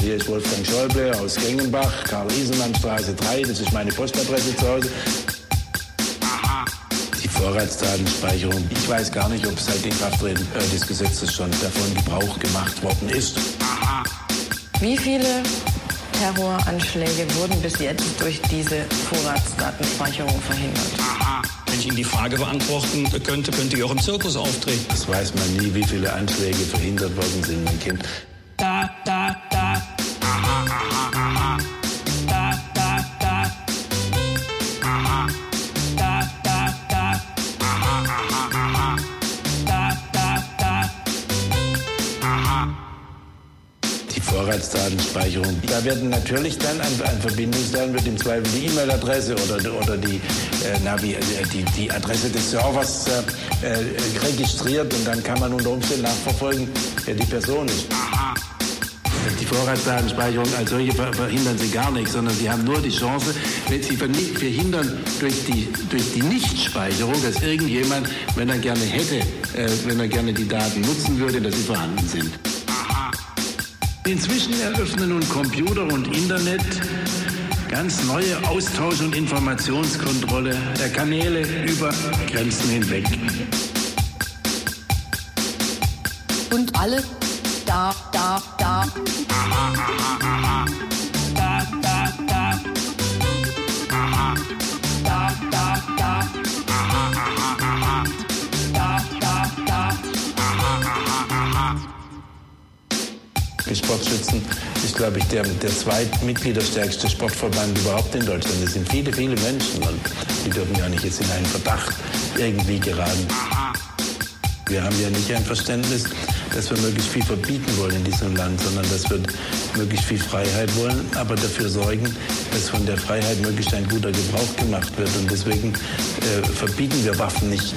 Hier ist Wolfgang Schäuble aus Gengenbach, Karl-Isenmann-Straße 3, das ist meine Postadresse zu Hause. Die Vorratsdatenspeicherung, ich weiß gar nicht, ob seit Inkrafttreten äh, des Gesetzes schon davon Gebrauch gemacht worden ist. Wie viele Terroranschläge wurden bis jetzt durch diese Vorratsdatenspeicherung verhindert? Wenn ich Ihnen die Frage beantworten könnte, könnte ich auch im Zirkus auftreten. Das weiß man nie, wie viele Anschläge verhindert worden sind, mein Kind. Da, da, da. Vorratsdatenspeicherung. Da werden natürlich dann ein, ein Verbindungsdaten wird im Zweifel die E-Mail-Adresse oder, oder die, äh, na, wie, äh, die, die Adresse des Servers äh, äh, registriert und dann kann man unter Umständen nachverfolgen, wer die Person ist. Die Vorratsdatenspeicherung als solche verhindern sie gar nicht, sondern sie haben nur die Chance, wenn sie verhindern durch die, durch die Nichtspeicherung, dass irgendjemand, wenn er gerne hätte, äh, wenn er gerne die Daten nutzen würde, dass sie vorhanden sind. Inzwischen eröffnen nun Computer und Internet ganz neue Austausch- und Informationskontrolle der Kanäle über Grenzen hinweg. Und alle da, da, da. Da, Sportschützen ist, glaube ich, der, der zweitmitgliederstärkste Sportverband überhaupt in Deutschland. Es sind viele, viele Menschen und die dürfen ja nicht jetzt in einen Verdacht irgendwie geraten. Wir haben ja nicht ein Verständnis, dass wir möglichst viel verbieten wollen in diesem Land, sondern dass wir möglichst viel Freiheit wollen, aber dafür sorgen, dass von der Freiheit möglichst ein guter Gebrauch gemacht wird. Und deswegen äh, verbieten wir Waffen nicht.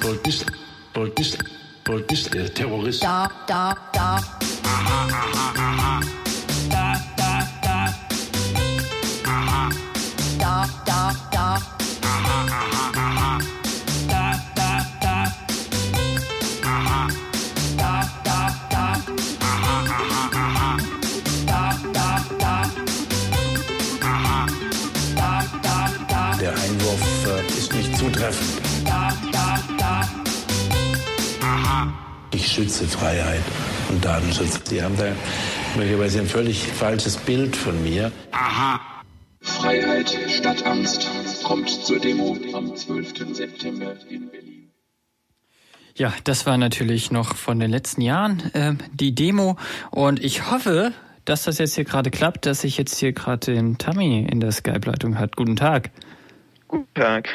Polizist, Polizist, Polizist, der Terrorist. Da, da, da. Da da da. Da da. Schütze Freiheit und Datenschutz. Sie haben da möglicherweise ein völlig falsches Bild von mir. Aha. Freiheit statt Angst kommt zur Demo am 12. September in Berlin. Ja, das war natürlich noch von den letzten Jahren äh, die Demo und ich hoffe, dass das jetzt hier gerade klappt, dass ich jetzt hier gerade den Tammy in der Skype-Leitung hat. Guten Tag. Guten Tag.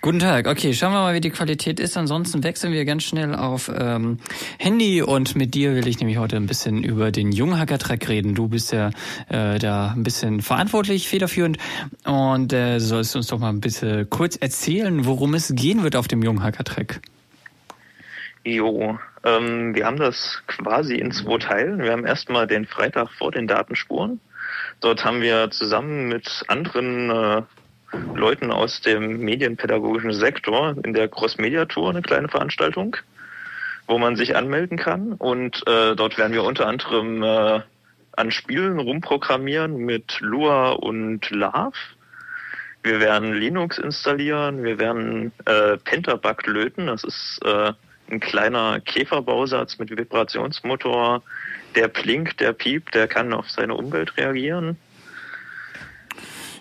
Guten Tag. Okay, schauen wir mal, wie die Qualität ist. Ansonsten wechseln wir ganz schnell auf ähm, Handy und mit dir will ich nämlich heute ein bisschen über den Junghacker-Track reden. Du bist ja äh, da ein bisschen verantwortlich, federführend und äh, sollst uns doch mal ein bisschen kurz erzählen, worum es gehen wird auf dem Junghacker-Track. Jo, ähm, wir haben das quasi in zwei Teilen. Wir haben erstmal den Freitag vor den Datenspuren. Dort haben wir zusammen mit anderen äh, Leuten aus dem medienpädagogischen Sektor in der Cross-Media-Tour eine kleine Veranstaltung, wo man sich anmelden kann. Und äh, dort werden wir unter anderem äh, an Spielen rumprogrammieren mit Lua und Lav. Wir werden Linux installieren, wir werden äh, Pentabug löten, das ist äh, ein kleiner Käferbausatz mit Vibrationsmotor, der blinkt, der piept, der kann auf seine Umwelt reagieren.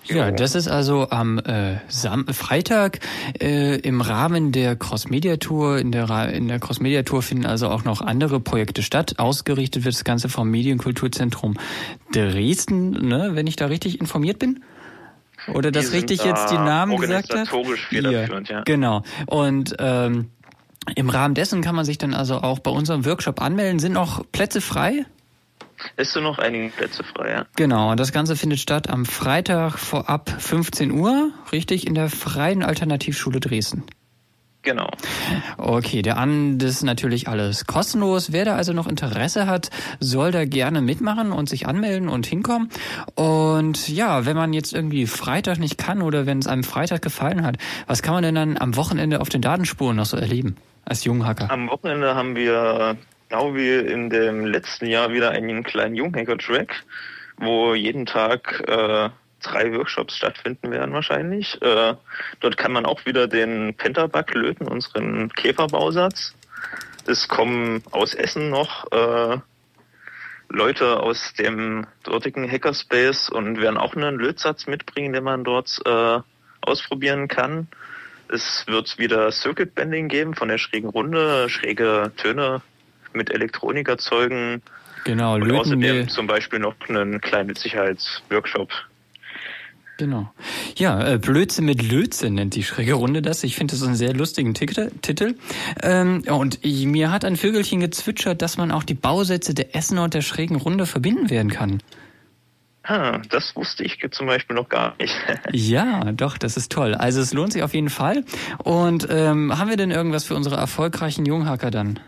Ja, das ist also am äh, Sam Freitag äh, im Rahmen der Cross Media Tour. In der, Ra in der Cross Media Tour finden also auch noch andere Projekte statt. Ausgerichtet wird das Ganze vom Medienkulturzentrum Dresden, ne, wenn ich da richtig informiert bin. Oder das richtig jetzt die Namen gesagt hat? federführend, ja. Genau. Und ähm, im Rahmen dessen kann man sich dann also auch bei unserem Workshop anmelden. Sind noch Plätze frei? Es sind noch einige Plätze frei, ja. Genau, und das Ganze findet statt am Freitag vorab 15 Uhr, richtig, in der Freien Alternativschule Dresden. Genau. Okay, der An, das ist natürlich alles kostenlos. Wer da also noch Interesse hat, soll da gerne mitmachen und sich anmelden und hinkommen. Und ja, wenn man jetzt irgendwie Freitag nicht kann oder wenn es einem Freitag gefallen hat, was kann man denn dann am Wochenende auf den Datenspuren noch so erleben als Junghacker? Am Wochenende haben wir, genau wie in dem letzten Jahr, wieder einen kleinen Junghacker-Track, wo jeden Tag äh, drei Workshops stattfinden werden wahrscheinlich. Äh, dort kann man auch wieder den Pentabug löten, unseren Käferbausatz. Es kommen aus Essen noch äh, Leute aus dem dortigen Hackerspace und werden auch einen Lötsatz mitbringen, den man dort äh, ausprobieren kann. Es wird wieder Circuit Bending geben von der schrägen Runde, schräge Töne mit Elektronik erzeugen. Genau, Und löten außerdem wir. zum Beispiel noch einen kleinen Sicherheitsworkshop. Genau. Ja, äh, Blödsinn mit Lötzinn nennt die schräge Runde das. Ich finde das einen sehr lustigen Titel. Ähm, und ich, mir hat ein Vögelchen gezwitschert, dass man auch die Bausätze der Essener und der schrägen Runde verbinden werden kann. Ah, das wusste ich zum Beispiel noch gar nicht. *laughs* Ja, doch, das ist toll. Also es lohnt sich auf jeden Fall. Und ähm, haben wir denn irgendwas für unsere erfolgreichen Junghacker dann?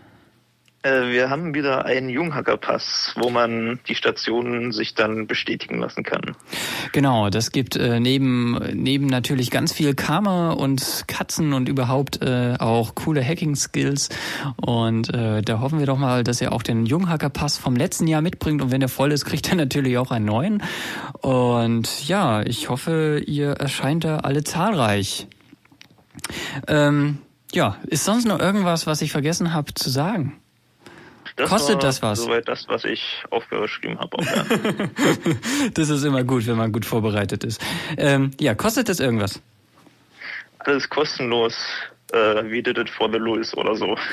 Äh, wir haben wieder einen Junghacker-Pass, wo man die Stationen sich dann bestätigen lassen kann. Genau, das gibt äh, neben neben natürlich ganz viel Karma und Katzen und überhaupt äh, auch coole Hacking-Skills. Und äh, da hoffen wir doch mal, dass er auch den Junghacker-Pass vom letzten Jahr mitbringt. Und wenn er voll ist, *laughs* kriegt er natürlich auch einen neuen. Und ja, ich hoffe, ihr erscheint da alle zahlreich. Ähm, ja, ist sonst noch irgendwas, was ich vergessen habe zu sagen? Das Kostet war das was? Soweit das, was ich aufgeschrieben habe. *laughs* Das ist immer gut, wenn man gut vorbereitet ist. Ähm, ja, kostet das irgendwas? Alles kostenlos. Äh, wie did it for the Lewis oder so. *laughs*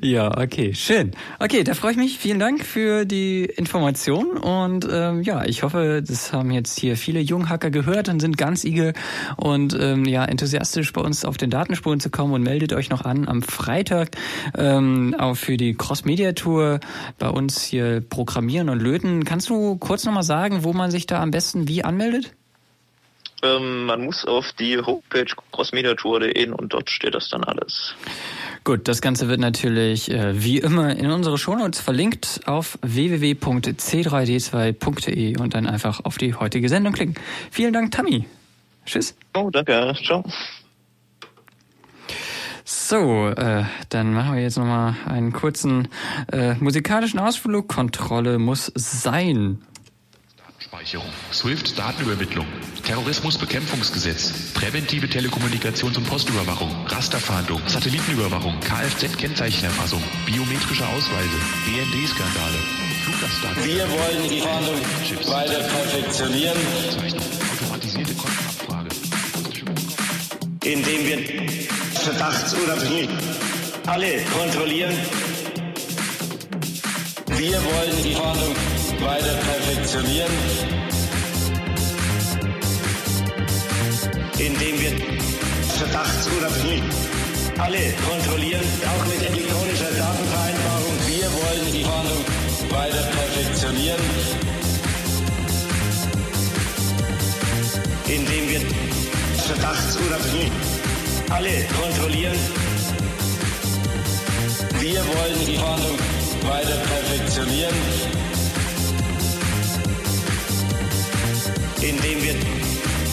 Ja, okay, schön. Okay, da freue ich mich. Vielen Dank für die Information und ähm, ja, ich hoffe, das haben jetzt hier viele Junghacker gehört und sind ganz eager und ähm, ja enthusiastisch bei uns auf den Datenspuren zu kommen und meldet euch noch an am Freitag ähm, auch für die Cross Media Tour bei uns hier programmieren und löten. Kannst du kurz nochmal sagen, wo man sich da am besten wie anmeldet? Ähm, man muss auf die Homepage crossmediatour.de gehen und dort steht das dann alles. Gut, das Ganze wird natürlich äh, wie immer in unsere Shownotes verlinkt auf www.c3d2.de und dann einfach auf die heutige Sendung klicken. Vielen Dank, Tammy. Tschüss. Oh, danke. Ciao. So, äh, dann machen wir jetzt nochmal einen kurzen äh, musikalischen Ausflug. Kontrolle muss sein. Speicherung, SWIFT Datenübermittlung, Terrorismusbekämpfungsgesetz, präventive Telekommunikations- und Postüberwachung, Rasterfahndung, Satellitenüberwachung, Kfz-Kennzeichenerfassung, biometrische Ausweise, BND-Skandale, Fluggastdaten. Wir wollen die Fahndung weiter perfektionieren, automatisierte Kontenabfrage, indem wir verdachtsunabhängig alle kontrollieren. Wir wollen die Fahndung weiter perfektionieren, indem wir verdachtsunabhängig alle kontrollieren, auch mit elektronischer Datenvereinbarung. Wir wollen die Fahndung weiter perfektionieren, indem wir verdachtsunabhängig alle kontrollieren. Wir wollen die Fahndung weiter perfektionieren, indem wir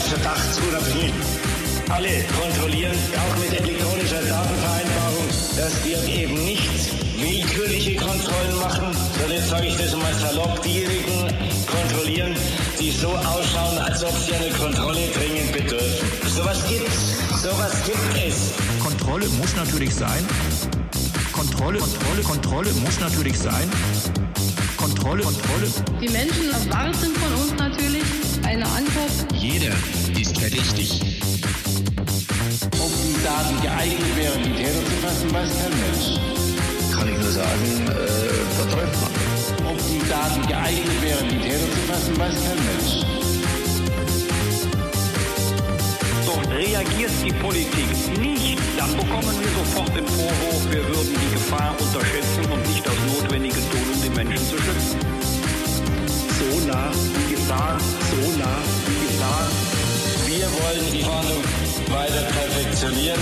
verdachtsunabhängig alle kontrollieren, auch mit elektronischer Datenvereinbarung, dass wir eben nicht willkürliche Kontrollen machen, sondern jetzt sage ich das mal salopp, diejenigen kontrollieren, die so ausschauen, als ob sie eine Kontrolle dringend bedürfen. Sowas gibt's, sowas gibt es. Kontrolle muss natürlich sein. Kontrolle, Kontrolle, Kontrolle muss natürlich sein. Kontrolle, Kontrolle. Die Menschen erwarten von uns natürlich eine Antwort. Jeder ist verdächtig. Ob die Daten geeignet wären, die Täter zu fassen, weiß kein Mensch. Kann ich nur sagen, äh, da träumt man. Ob die Daten geeignet wären, die Täter zu fassen, weiß kein Mensch. Reagiert die Politik nicht, dann bekommen wir sofort den Vorwurf, wir würden die Gefahr unterschätzen und nicht das Notwendige tun, um die Menschen zu schützen. So nah die Gefahr, so nah die Gefahr. Wir wollen die Fahndung weiter perfektionieren,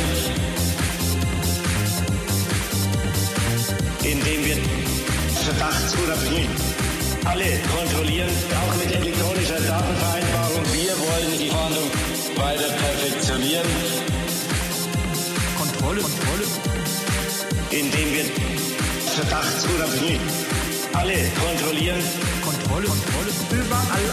indem wir verdachtsunabhängig alle kontrollieren, auch mit elektronischer Datenvereinbarung. Wir wollen die Fahndung weiter perfektionieren, Kontrolle, Kontrolle. indem wir verdachtsunabhängig alle kontrollieren. Kontrolle, Kontrolle. Überall.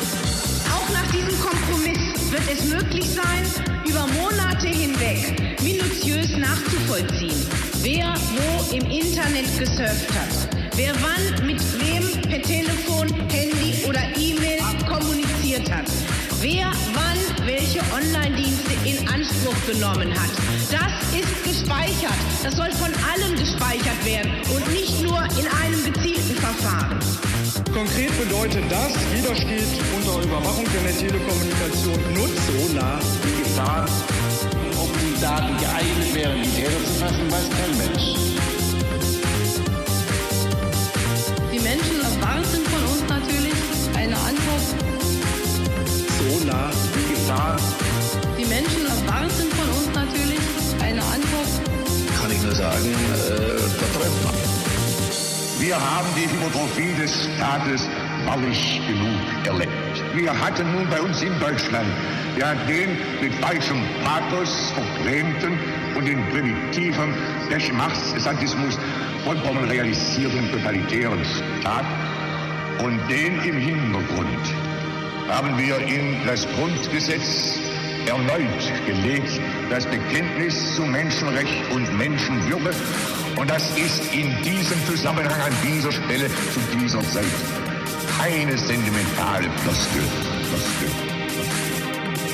Auch nach diesem Kompromiss wird es möglich sein, über Monate hinweg minutiös nachzuvollziehen, wer wo im Internet gesurft hat, wer wann mit wem per Telefon, Handy oder E-Mail kommuniziert hat, wer wann welche Online-Dienste in Anspruch genommen hat. Das ist gespeichert. Das soll von allen gespeichert werden und nicht nur in einem gezielten Verfahren. Konkret bedeutet das, jeder steht unter Überwachung, wenn er Telekommunikation nutzt. So nah die Gefahr, ob die Daten geeignet wären, die Täter zu fassen, weiß kein Mensch. So nah die Gefahr, Die Menschen erwarten von uns natürlich eine Antwort. Kann ich nur sagen, äh, man. Wir haben die Hypotrophie des Staates wahrlich genug erlebt. Wir hatten nun bei uns in Deutschland ja den mit falschem Pathos verklemmten und den primitiven Geschmachtssadismus vollkommen realisierten totalitären Staat. Und den im Hintergrund haben wir in das Grundgesetz erneut gelegt, das Bekenntnis zu Menschenrecht und Menschenwürde. Und das ist in diesem Zusammenhang an dieser Stelle zu dieser Zeit keine sentimentale Floskel.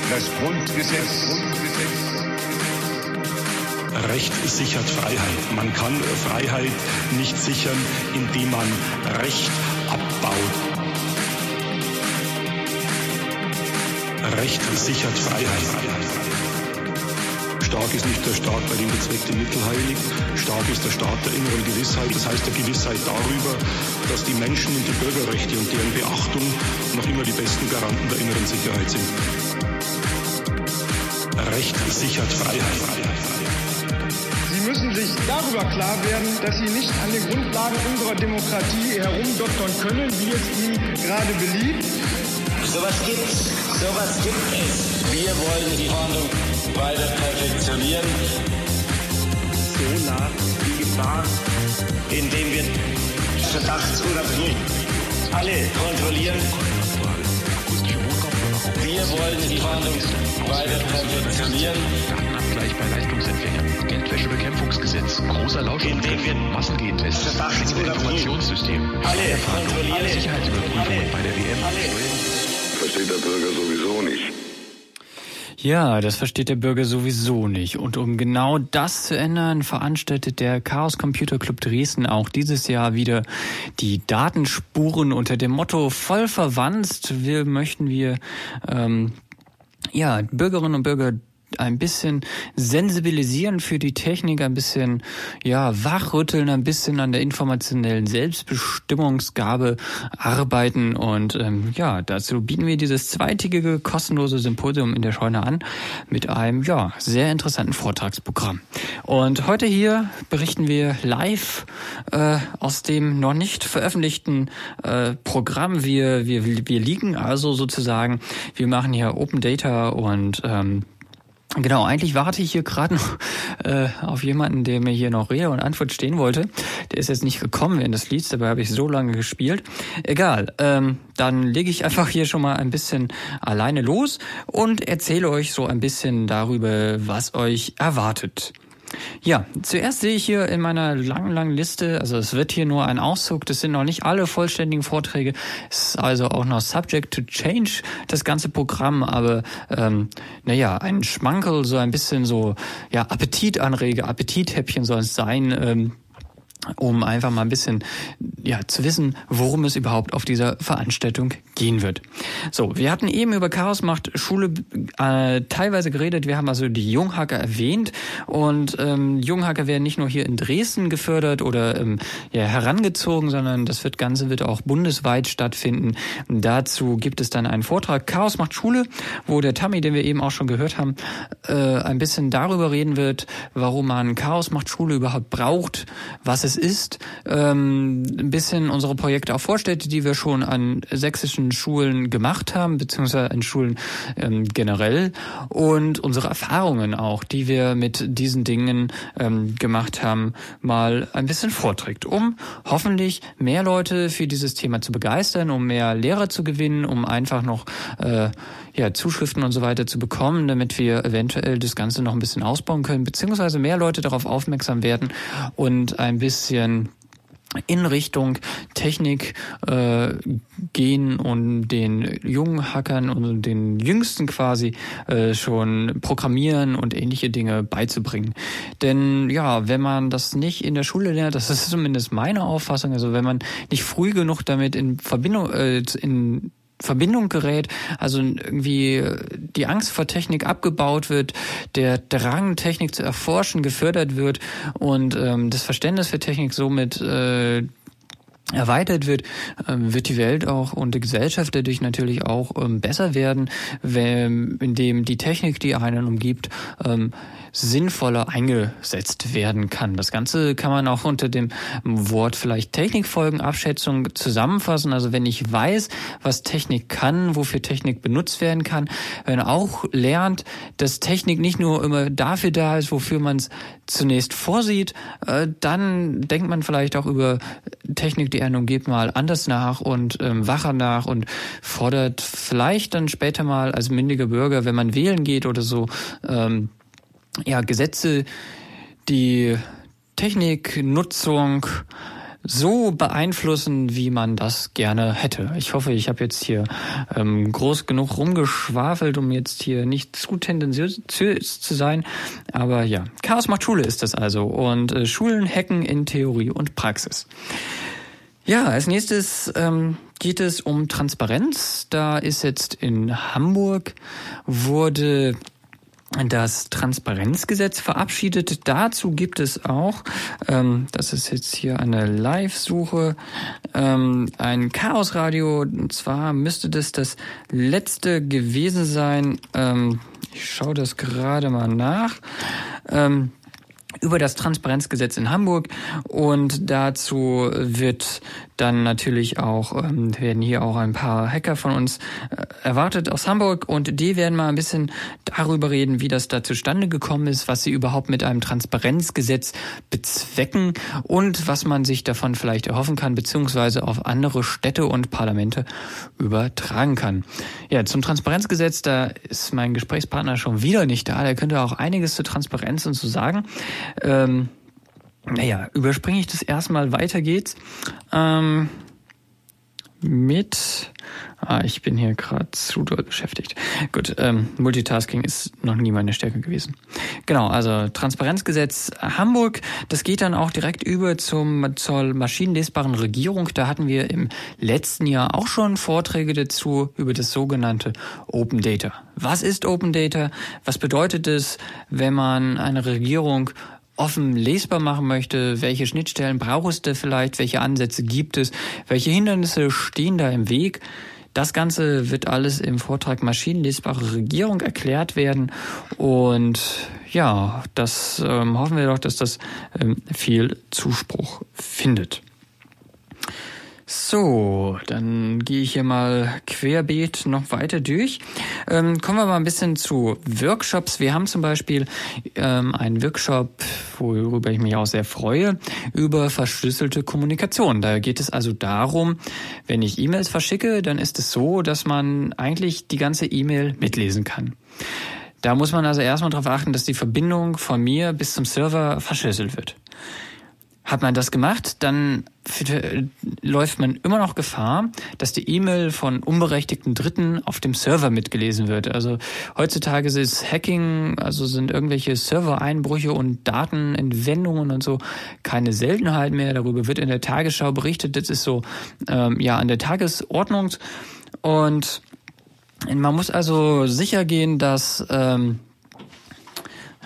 Das Grundgesetz, Recht sichert Freiheit. Man kann Freiheit nicht sichern, indem man Recht abbaut. Recht sichert Freiheit. Stark ist nicht der Staat, bei dem bezweckte Mittel heiligt. Stark ist der Staat der inneren Gewissheit, das heißt der Gewissheit darüber, dass die Menschen und die Bürgerrechte und deren Beachtung noch immer die besten Garanten der inneren Sicherheit sind. Recht sichert Freiheit. Sie müssen sich darüber klar werden, dass Sie nicht an den Grundlagen unserer Demokratie herumdoktern können, wie es Ihnen gerade beliebt. Sowas gibt's. Sowas gibt es. Wir wollen die Fahndung weiter perfektionieren. So nah die Gefahr, indem wir verdachtsunabhängig alle kontrollieren. Wir wollen die Fahndung weiter perfektionieren. Datenabgleich bei Leistungsempfängern. Geldwäschebekämpfungsgesetz. Großer Lauschangriff. Massengentest. Informationssystem. Alle kontrollieren. Alle Sicherheitsüberprüfungen bei der WM. Versteht der Bürger sowieso nicht. Ja, das versteht der Bürger sowieso nicht. Und um genau das zu ändern, veranstaltet der Chaos Computer Club Dresden auch dieses Jahr wieder die Datenspuren unter dem Motto voll verwandt. Wir möchten wir ähm, ja Bürgerinnen und Bürger ein bisschen sensibilisieren für die Technik, ein bisschen ja wachrütteln, ein bisschen an der informationellen Selbstbestimmungsgabe arbeiten und ähm, ja dazu bieten wir dieses zweitägige kostenlose Symposium in der Scheune an mit einem ja sehr interessanten Vortragsprogramm. Und heute hier berichten wir live äh, aus dem noch nicht veröffentlichten äh, Programm. Wir wir wir liegen also sozusagen, wir machen hier Open Data und ähm, Genau, eigentlich warte ich hier gerade noch äh, auf jemanden, der mir hier noch Rede und Antwort stehen wollte. Der ist jetzt nicht gekommen während des Lieds, dabei habe ich so lange gespielt. Egal, ähm, dann lege ich einfach hier schon mal ein bisschen alleine los und erzähle euch so ein bisschen darüber, was euch erwartet. Ja, zuerst sehe ich hier in meiner langen, langen Liste, also es wird hier nur ein Auszug, das sind noch nicht alle vollständigen Vorträge, es ist also auch noch subject to change, das ganze Programm, aber ähm, naja, ein Schmankel, so ein bisschen so, ja, Appetitanreger, Appetithäppchen soll es sein, ähm, um einfach mal ein bisschen ja zu wissen, worum es überhaupt auf dieser Veranstaltung gehen wird. So, wir hatten eben über Chaos macht Schule äh, teilweise geredet. Wir haben also die Junghacker erwähnt und ähm, Junghacker werden nicht nur hier in Dresden gefördert oder ähm, ja, herangezogen, sondern das wird Ganze wird auch bundesweit stattfinden. Dazu gibt es dann einen Vortrag Chaos macht Schule, wo der Tammy, den wir eben auch schon gehört haben, äh, ein bisschen darüber reden wird, warum man Chaos macht Schule überhaupt braucht, was es ist, ähm, ein bisschen unsere Projekte auch vorstellt, die wir schon an sächsischen Schulen gemacht haben, beziehungsweise an Schulen ähm, generell. Und unsere Erfahrungen auch, die wir mit diesen Dingen ähm, gemacht haben, mal ein bisschen vorträgt, um hoffentlich mehr Leute für dieses Thema zu begeistern, um mehr Lehrer zu gewinnen, um einfach noch äh, ja, Zuschriften und so weiter zu bekommen, damit wir eventuell das Ganze noch ein bisschen ausbauen können, beziehungsweise mehr Leute darauf aufmerksam werden und ein bisschen in Richtung Technik äh, gehen und den jungen Hackern und den Jüngsten quasi äh, schon programmieren und ähnliche Dinge beizubringen. Denn ja, wenn man das nicht in der Schule lernt, das ist zumindest meine Auffassung, also wenn man nicht früh genug damit in Verbindung äh, in Verbindung gerät, also irgendwie die Angst vor Technik abgebaut wird, der Drang, Technik zu erforschen, gefördert wird und ähm, das Verständnis für Technik somit äh, erweitert wird, ähm, wird die Welt auch und die Gesellschaft dadurch natürlich auch ähm, besser werden, indem die Technik, die einen umgibt, ähm, sinnvoller eingesetzt werden kann. Das Ganze kann man auch unter dem Wort vielleicht Technikfolgenabschätzung zusammenfassen. Also wenn ich weiß, was Technik kann, wofür Technik benutzt werden kann, wenn auch lernt, dass Technik nicht nur immer dafür da ist, wofür man es zunächst vorsieht, äh, dann denkt man vielleicht auch über Technik, die einen umgibt, mal anders nach und ähm, wacher nach und fordert vielleicht dann später mal als mündiger Bürger, wenn man wählen geht oder so, ähm, ja, Gesetze, die Techniknutzung so beeinflussen, wie man das gerne hätte. Ich hoffe, ich habe jetzt hier ähm, groß genug rumgeschwafelt, um jetzt hier nicht zu tendenziös zu sein. Aber ja, Chaos macht Schule ist das also. Und äh, Schulen hacken in Theorie und Praxis. Ja, als nächstes ähm, geht es um Transparenz. Da ist jetzt in Hamburg wurde das Transparenzgesetz verabschiedet. Dazu gibt es auch, ähm, das ist jetzt hier eine Live-Suche, ähm, ein Chaosradio. Und zwar müsste das das letzte gewesen sein. Ähm, ich schaue das gerade mal nach. Ähm, über das Transparenzgesetz in Hamburg. Und dazu wird dann natürlich auch, ähm, werden hier auch ein paar Hacker von uns äh, erwartet aus Hamburg und die werden mal ein bisschen darüber reden, wie das da zustande gekommen ist, was sie überhaupt mit einem Transparenzgesetz bezwecken und was man sich davon vielleicht erhoffen kann, beziehungsweise auf andere Städte und Parlamente übertragen kann. Ja, zum Transparenzgesetz, da ist mein Gesprächspartner schon wieder nicht da, der könnte auch einiges zur Transparenz und zu sagen. Ähm, naja, überspringe ich das erstmal, weiter geht's. Ähm, mit, ah, ich bin hier gerade zu doll beschäftigt. Gut, ähm, Multitasking ist noch nie meine Stärke gewesen. Genau, also Transparenzgesetz Hamburg, das geht dann auch direkt über zum, zur maschinenlesbaren Regierung. Da hatten wir im letzten Jahr auch schon Vorträge dazu über das sogenannte Open Data. Was ist Open Data? Was bedeutet es, wenn man eine Regierung offen lesbar machen möchte, welche Schnittstellen braucht es da vielleicht, welche Ansätze gibt es, welche Hindernisse stehen da im Weg. Das Ganze wird alles im Vortrag Maschinenlesbare Regierung erklärt werden. Und ja, das ähm, hoffen wir doch, dass das ähm, viel Zuspruch findet. So, dann gehe ich hier mal querbeet noch weiter durch. Ähm, kommen wir mal ein bisschen zu Workshops. Wir haben zum Beispiel ähm, einen Workshop, worüber ich mich auch sehr freue, über verschlüsselte Kommunikation. Da geht es also darum, wenn ich E-Mails verschicke, dann ist es so, dass man eigentlich die ganze E-Mail mitlesen kann. Da muss man also erstmal darauf achten, dass die Verbindung von mir bis zum Server verschlüsselt wird. Hat man das gemacht, dann läuft man immer noch Gefahr, dass die E-Mail von unberechtigten Dritten auf dem Server mitgelesen wird. Also heutzutage ist Hacking, also sind irgendwelche Servereinbrüche und Datenentwendungen und so keine Seltenheit mehr. Darüber wird in der Tagesschau berichtet. Das ist so ähm, ja an der Tagesordnung und man muss also sicher gehen, dass ähm,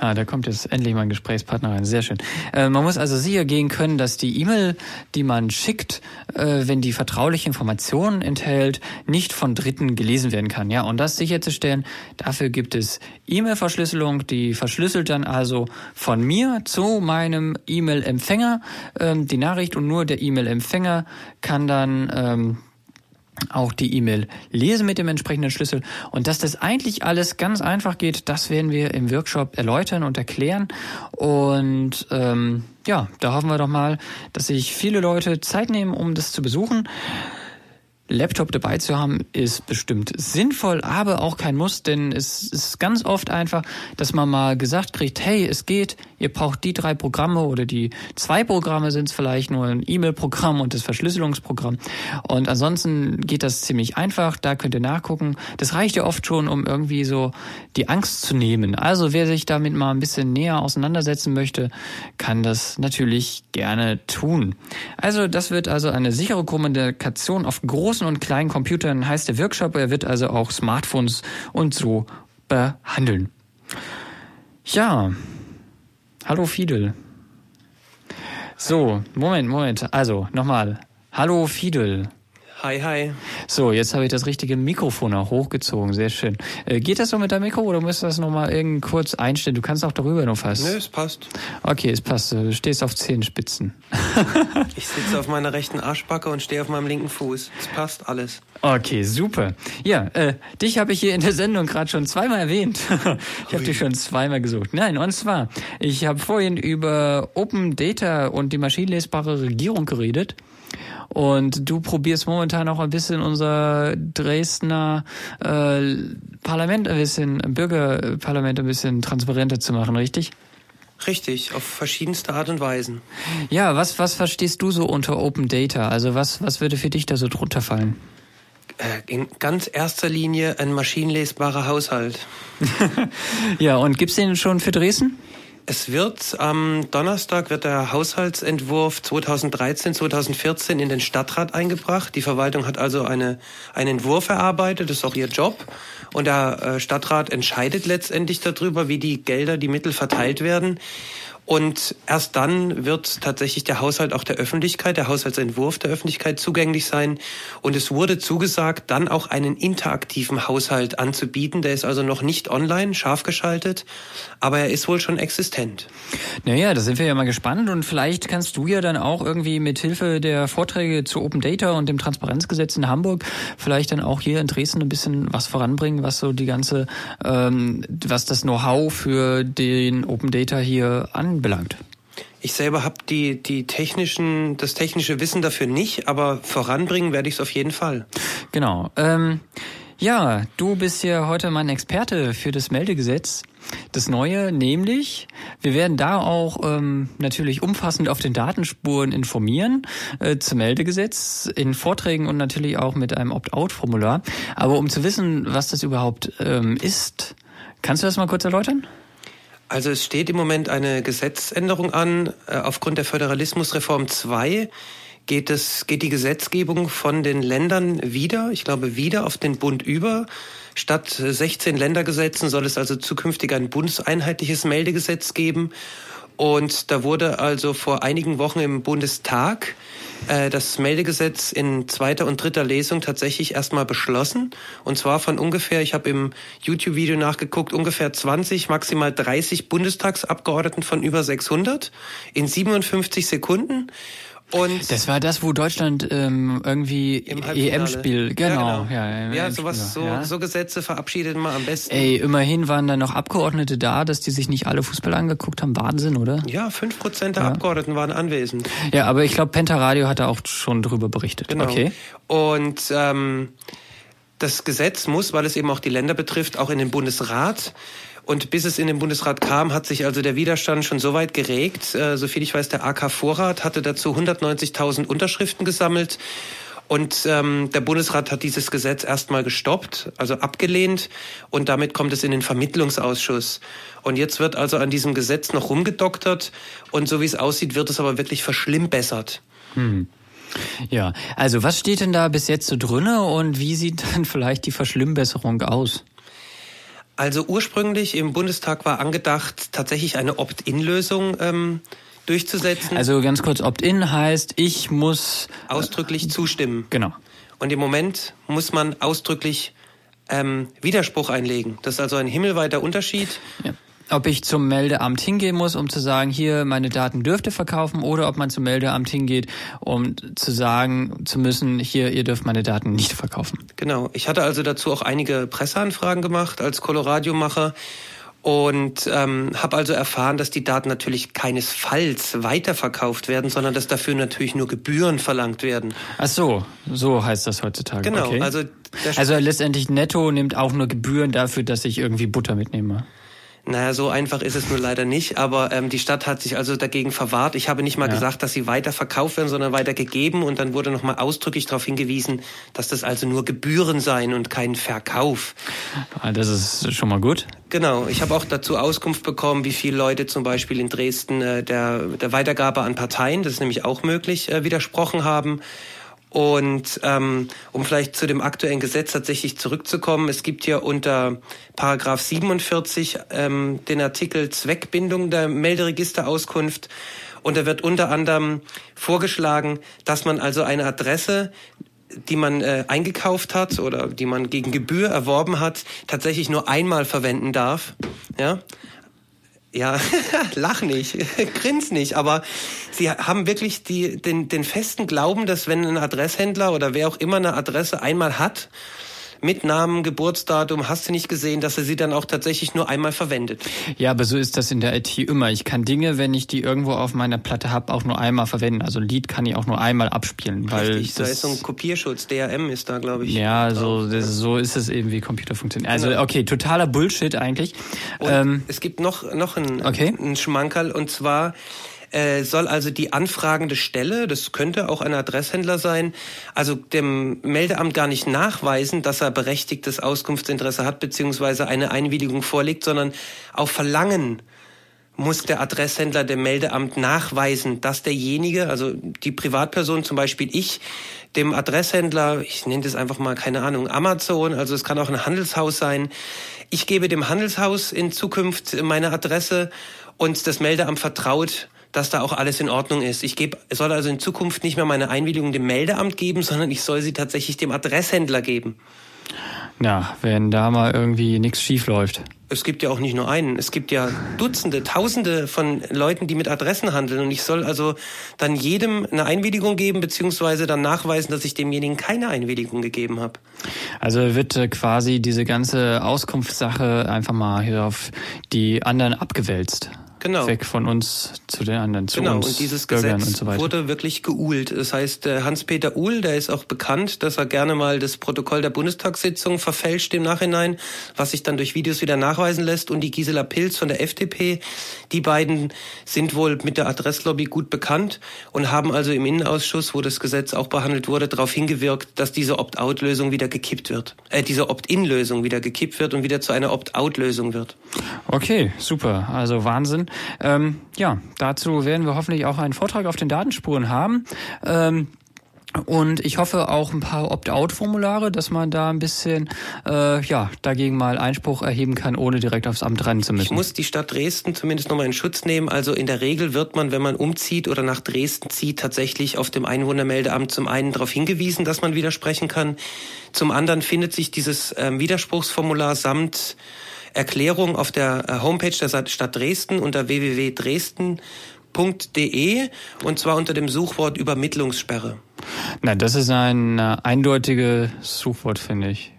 Ah, da kommt jetzt endlich mein Gesprächspartner rein. Sehr schön. Äh, man muss also sicher gehen können, dass die E-Mail, die man schickt, äh, wenn die vertrauliche Informationen enthält, nicht von Dritten gelesen werden kann. Ja, und das sicherzustellen, dafür gibt es E-Mail-Verschlüsselung, die verschlüsselt dann also von mir zu meinem E-Mail-Empfänger ähm, die Nachricht und nur der E-Mail-Empfänger kann dann ähm, auch die E-Mail lesen mit dem entsprechenden Schlüssel. Und dass das eigentlich alles ganz einfach geht, das werden wir im Workshop erläutern und erklären. Und ähm, ja, da hoffen wir doch mal, dass sich viele Leute Zeit nehmen, um das zu besuchen. Laptop dabei zu haben, ist bestimmt sinnvoll, aber auch kein Muss, denn es ist ganz oft einfach, dass man mal gesagt kriegt, hey, es geht, ihr braucht die drei Programme oder die zwei Programme sind es vielleicht nur ein E-Mail-Programm und das Verschlüsselungsprogramm. Und ansonsten geht das ziemlich einfach, da könnt ihr nachgucken. Das reicht ja oft schon, um irgendwie so die Angst zu nehmen. Also wer sich damit mal ein bisschen näher auseinandersetzen möchte, kann das natürlich gerne tun. Also das wird also eine sichere Kommunikation auf großen großen und kleinen Computern heißt der Workshop. Er wird also auch Smartphones und so behandeln. Ja, hallo Fidel. So, Moment, Moment. Also, nochmal. Hallo Fidel. Hi, hi. So, jetzt habe ich das richtige Mikrofon auch hochgezogen. Sehr schön. Äh, geht das so mit deinem Mikro oder musst du das nochmal irgend kurz einstellen? Du kannst auch darüber noch fast. Nö, es passt. Okay, es passt. Du stehst auf Zehenspitzen. *laughs* ich sitze auf meiner rechten Arschbacke und stehe auf meinem linken Fuß. Es passt alles. Okay, super. Ja, äh, dich habe ich hier in der Sendung gerade schon zweimal erwähnt. *laughs* ich habe dich schon zweimal gesucht. Nein, und zwar, ich habe vorhin über Open Data und die maschinenlesbare Regierung geredet. Und du probierst momentan auch ein bisschen unser Dresdner äh, Parlament ein bisschen, Bürgerparlament ein bisschen transparenter zu machen, richtig? Richtig, auf verschiedenste Art und Weisen. Ja, was, was verstehst du so unter Open Data? Also was, was würde für dich da so drunter fallen? Äh, in ganz erster Linie ein maschinenlesbarer Haushalt. *laughs* ja, und gibt's den schon für Dresden? Es wird am Donnerstag wird der Haushaltsentwurf 2013, 2014 in den Stadtrat eingebracht. Die Verwaltung hat also eine, einen Entwurf erarbeitet, das ist auch ihr Job. Und der äh, Stadtrat entscheidet letztendlich darüber, wie die Gelder, die Mittel verteilt werden. Und erst dann wird tatsächlich der Haushalt auch der Öffentlichkeit, der Haushaltsentwurf der Öffentlichkeit zugänglich sein. Und es wurde zugesagt, dann auch einen interaktiven Haushalt anzubieten. Der ist also noch nicht online, scharf geschaltet, aber er ist wohl schon existent. Naja, da sind wir ja mal gespannt und vielleicht kannst du ja dann auch irgendwie mit Hilfe der Vorträge zu Open Data und dem Transparenzgesetz in Hamburg vielleicht dann auch hier in Dresden ein bisschen was voranbringen, was so die ganze, ähm, was das Know-how für den Open Data hier an anbelangt? Ich selber habe die, die technischen, das technische Wissen dafür nicht, aber voranbringen werde ich es auf jeden Fall. Genau. Ähm, ja, du bist ja heute mein Experte für das Meldegesetz. Das Neue, nämlich, wir werden da auch ähm, natürlich umfassend auf den Datenspuren informieren äh, zum Meldegesetz, in Vorträgen und natürlich auch mit einem Opt-out-Formular. Aber um zu wissen, was das überhaupt ähm, ist, kannst du das mal kurz erläutern? Also es steht im Moment eine Gesetzänderung an. Äh, aufgrund der Föderalismusreform 2 geht, es, geht die Gesetzgebung von den Ländern wieder, ich glaube wieder auf den Bund über. Statt 16 Ländergesetzen soll es also zukünftig ein bundeseinheitliches Meldegesetz geben. Und da wurde also vor einigen Wochen im Bundestag äh, das Meldegesetz in zweiter und dritter Lesung tatsächlich erstmal beschlossen. Und zwar von ungefähr, ich habe im YouTube-Video nachgeguckt, ungefähr 20, maximal 30 Bundestagsabgeordneten von über 600 in 57 Sekunden. Und das war das, wo Deutschland ähm, irgendwie EM-Spiel, genau. Ja, genau. Ja, ja sowas, so, ja. so Gesetze verabschiedet man am besten. Ey, immerhin waren da noch Abgeordnete da, dass die sich nicht alle Fußball angeguckt haben. Wahnsinn, oder? Ja, fünf Prozent der ja. Abgeordneten waren anwesend. Ja, aber ich glaube, Penta Radio hat da auch schon drüber berichtet. Genau. Okay. Und ähm, das Gesetz muss, weil es eben auch die Länder betrifft, auch in den Bundesrat. Und bis es in den Bundesrat kam, hat sich also der Widerstand schon so weit geregt. Äh, soviel ich weiß, der AK Vorrat hatte dazu 190.000 Unterschriften gesammelt. Und ähm, der Bundesrat hat dieses Gesetz erstmal gestoppt, also abgelehnt. Und damit kommt es in den Vermittlungsausschuss. Und jetzt wird also an diesem Gesetz noch rumgedoktert. Und so wie es aussieht, wird es aber wirklich verschlimmbessert. Hm. Ja, also was steht denn da bis jetzt so drinne und wie sieht dann *laughs* vielleicht die Verschlimmbesserung aus? Also ursprünglich im Bundestag war angedacht, tatsächlich eine Opt-in-Lösung ähm, durchzusetzen. Also ganz kurz, Opt-in heißt, ich muss ausdrücklich zustimmen. Genau. Und im Moment muss man ausdrücklich ähm, Widerspruch einlegen. Das ist also ein himmelweiter Unterschied. Ja ob ich zum Meldeamt hingehen muss, um zu sagen, hier meine Daten dürft ihr verkaufen, oder ob man zum Meldeamt hingeht, um zu sagen zu müssen, hier ihr dürft meine Daten nicht verkaufen. Genau. Ich hatte also dazu auch einige Presseanfragen gemacht als Coloradio-Macher und ähm, habe also erfahren, dass die Daten natürlich keinesfalls weiterverkauft werden, sondern dass dafür natürlich nur Gebühren verlangt werden. Ach so, so heißt das heutzutage. Genau, okay. also also letztendlich Netto nimmt auch nur Gebühren dafür, dass ich irgendwie Butter mitnehme. Naja, so einfach ist es nur leider nicht. Aber ähm, die Stadt hat sich also dagegen verwahrt. Ich habe nicht mal ja. gesagt, dass sie weiter verkauft werden, sondern weiter gegeben. Und dann wurde nochmal ausdrücklich darauf hingewiesen, dass das also nur Gebühren seien und kein Verkauf. Ah, das ist schon mal gut. Genau. Ich habe auch dazu Auskunft bekommen, wie viele Leute zum Beispiel in Dresden äh, der, der Weitergabe an Parteien, das ist nämlich auch möglich, äh, widersprochen haben. Und ähm, um vielleicht zu dem aktuellen Gesetz tatsächlich zurückzukommen, es gibt ja unter Paragraph 47 ähm, den Artikel Zweckbindung der Melderegisterauskunft. Und da wird unter anderem vorgeschlagen, dass man also eine Adresse die man äh, eingekauft hat oder die man gegen Gebühr erworben hat, tatsächlich nur einmal verwenden darf. Ja, ja, *laughs* lach nicht, *laughs* grins nicht, aber sie haben wirklich die, den, den festen Glauben, dass wenn ein Adresshändler oder wer auch immer eine Adresse einmal hat, mit Namen, Geburtsdatum, hast du nicht gesehen, dass er sie dann auch tatsächlich nur einmal verwendet. Ja, aber so ist das in der IT immer. Ich kann Dinge, wenn ich die irgendwo auf meiner Platte habe, auch nur einmal verwenden. Also ein Lied kann ich auch nur einmal abspielen. Weil Richtig, da ist so ein Kopierschutz, DRM ist da, glaube ich. Ja, so, das, so ist es eben, wie Computer funktionieren. Also genau. okay, totaler Bullshit eigentlich. Ähm, es gibt noch, noch ein, okay. ein Schmankerl und zwar äh, soll also die anfragende Stelle, das könnte auch ein Adresshändler sein, also dem Meldeamt gar nicht nachweisen, dass er berechtigtes Auskunftsinteresse hat beziehungsweise eine Einwilligung vorlegt, sondern auf Verlangen muss der Adresshändler dem Meldeamt nachweisen, dass derjenige, also die Privatperson, zum Beispiel ich, dem Adresshändler, ich nenne das einfach mal, keine Ahnung, Amazon, also es kann auch ein Handelshaus sein, ich gebe dem Handelshaus in Zukunft meine Adresse und das Meldeamt vertraut dass da auch alles in Ordnung ist. Ich gebe, soll also in Zukunft nicht mehr meine Einwilligung dem Meldeamt geben, sondern ich soll sie tatsächlich dem Adresshändler geben. Ja, wenn da mal irgendwie nichts schief läuft. Es gibt ja auch nicht nur einen. Es gibt ja Dutzende, Tausende von Leuten, die mit Adressen handeln. Und ich soll also dann jedem eine Einwilligung geben, beziehungsweise dann nachweisen, dass ich demjenigen keine Einwilligung gegeben habe. Also wird äh, quasi diese ganze Auskunftssache einfach mal hier auf die anderen abgewälzt genau. weg von uns zu den anderen, zu genau. uns und dieses Bürgern Gesetz so wurde wirklich geuhlt. Das heißt, Hans-Peter Uhl, der ist auch bekannt, dass er gerne mal das Protokoll der Bundestagssitzung verfälscht im Nachhinein, was sich dann durch Videos wieder nachweisen lässt. Und die Gisela Pilz von der FDP, die beiden sind wohl mit der Adresslobby gut bekannt und haben also im Innenausschuss, wo das Gesetz auch behandelt wurde, darauf hingewirkt, dass diese Opt-out-Lösung wieder gekippt wird. Äh, diese Opt-in-Lösung wieder gekippt wird und wieder zu einer Opt-out-Lösung wird. Okay, super. Also Wahnsinn. Ähm, ja, dazu werden wir hoffentlich auch einen Vortrag auf den Datenspuren haben. Ähm, und ich hoffe auch ein paar Opt-out-Formulare, dass man da ein bisschen äh, ja dagegen mal Einspruch erheben kann, ohne direkt aufs Amt rennen zu müssen. Ich muss die Stadt Dresden zumindest nochmal in Schutz nehmen. Also in der Regel wird man, wenn man umzieht oder nach Dresden zieht, tatsächlich auf dem Einwohnermeldeamt zum einen darauf hingewiesen, dass man widersprechen kann. Zum anderen findet sich dieses ähm, Widerspruchsformular samt Erklärung auf der äh, Homepage der Stadt Dresden unter www.dresden.de und zwar unter dem Suchwort Übermittlungssperre. Na, das ist ein äh, eindeutiges Suchwort, finde ich.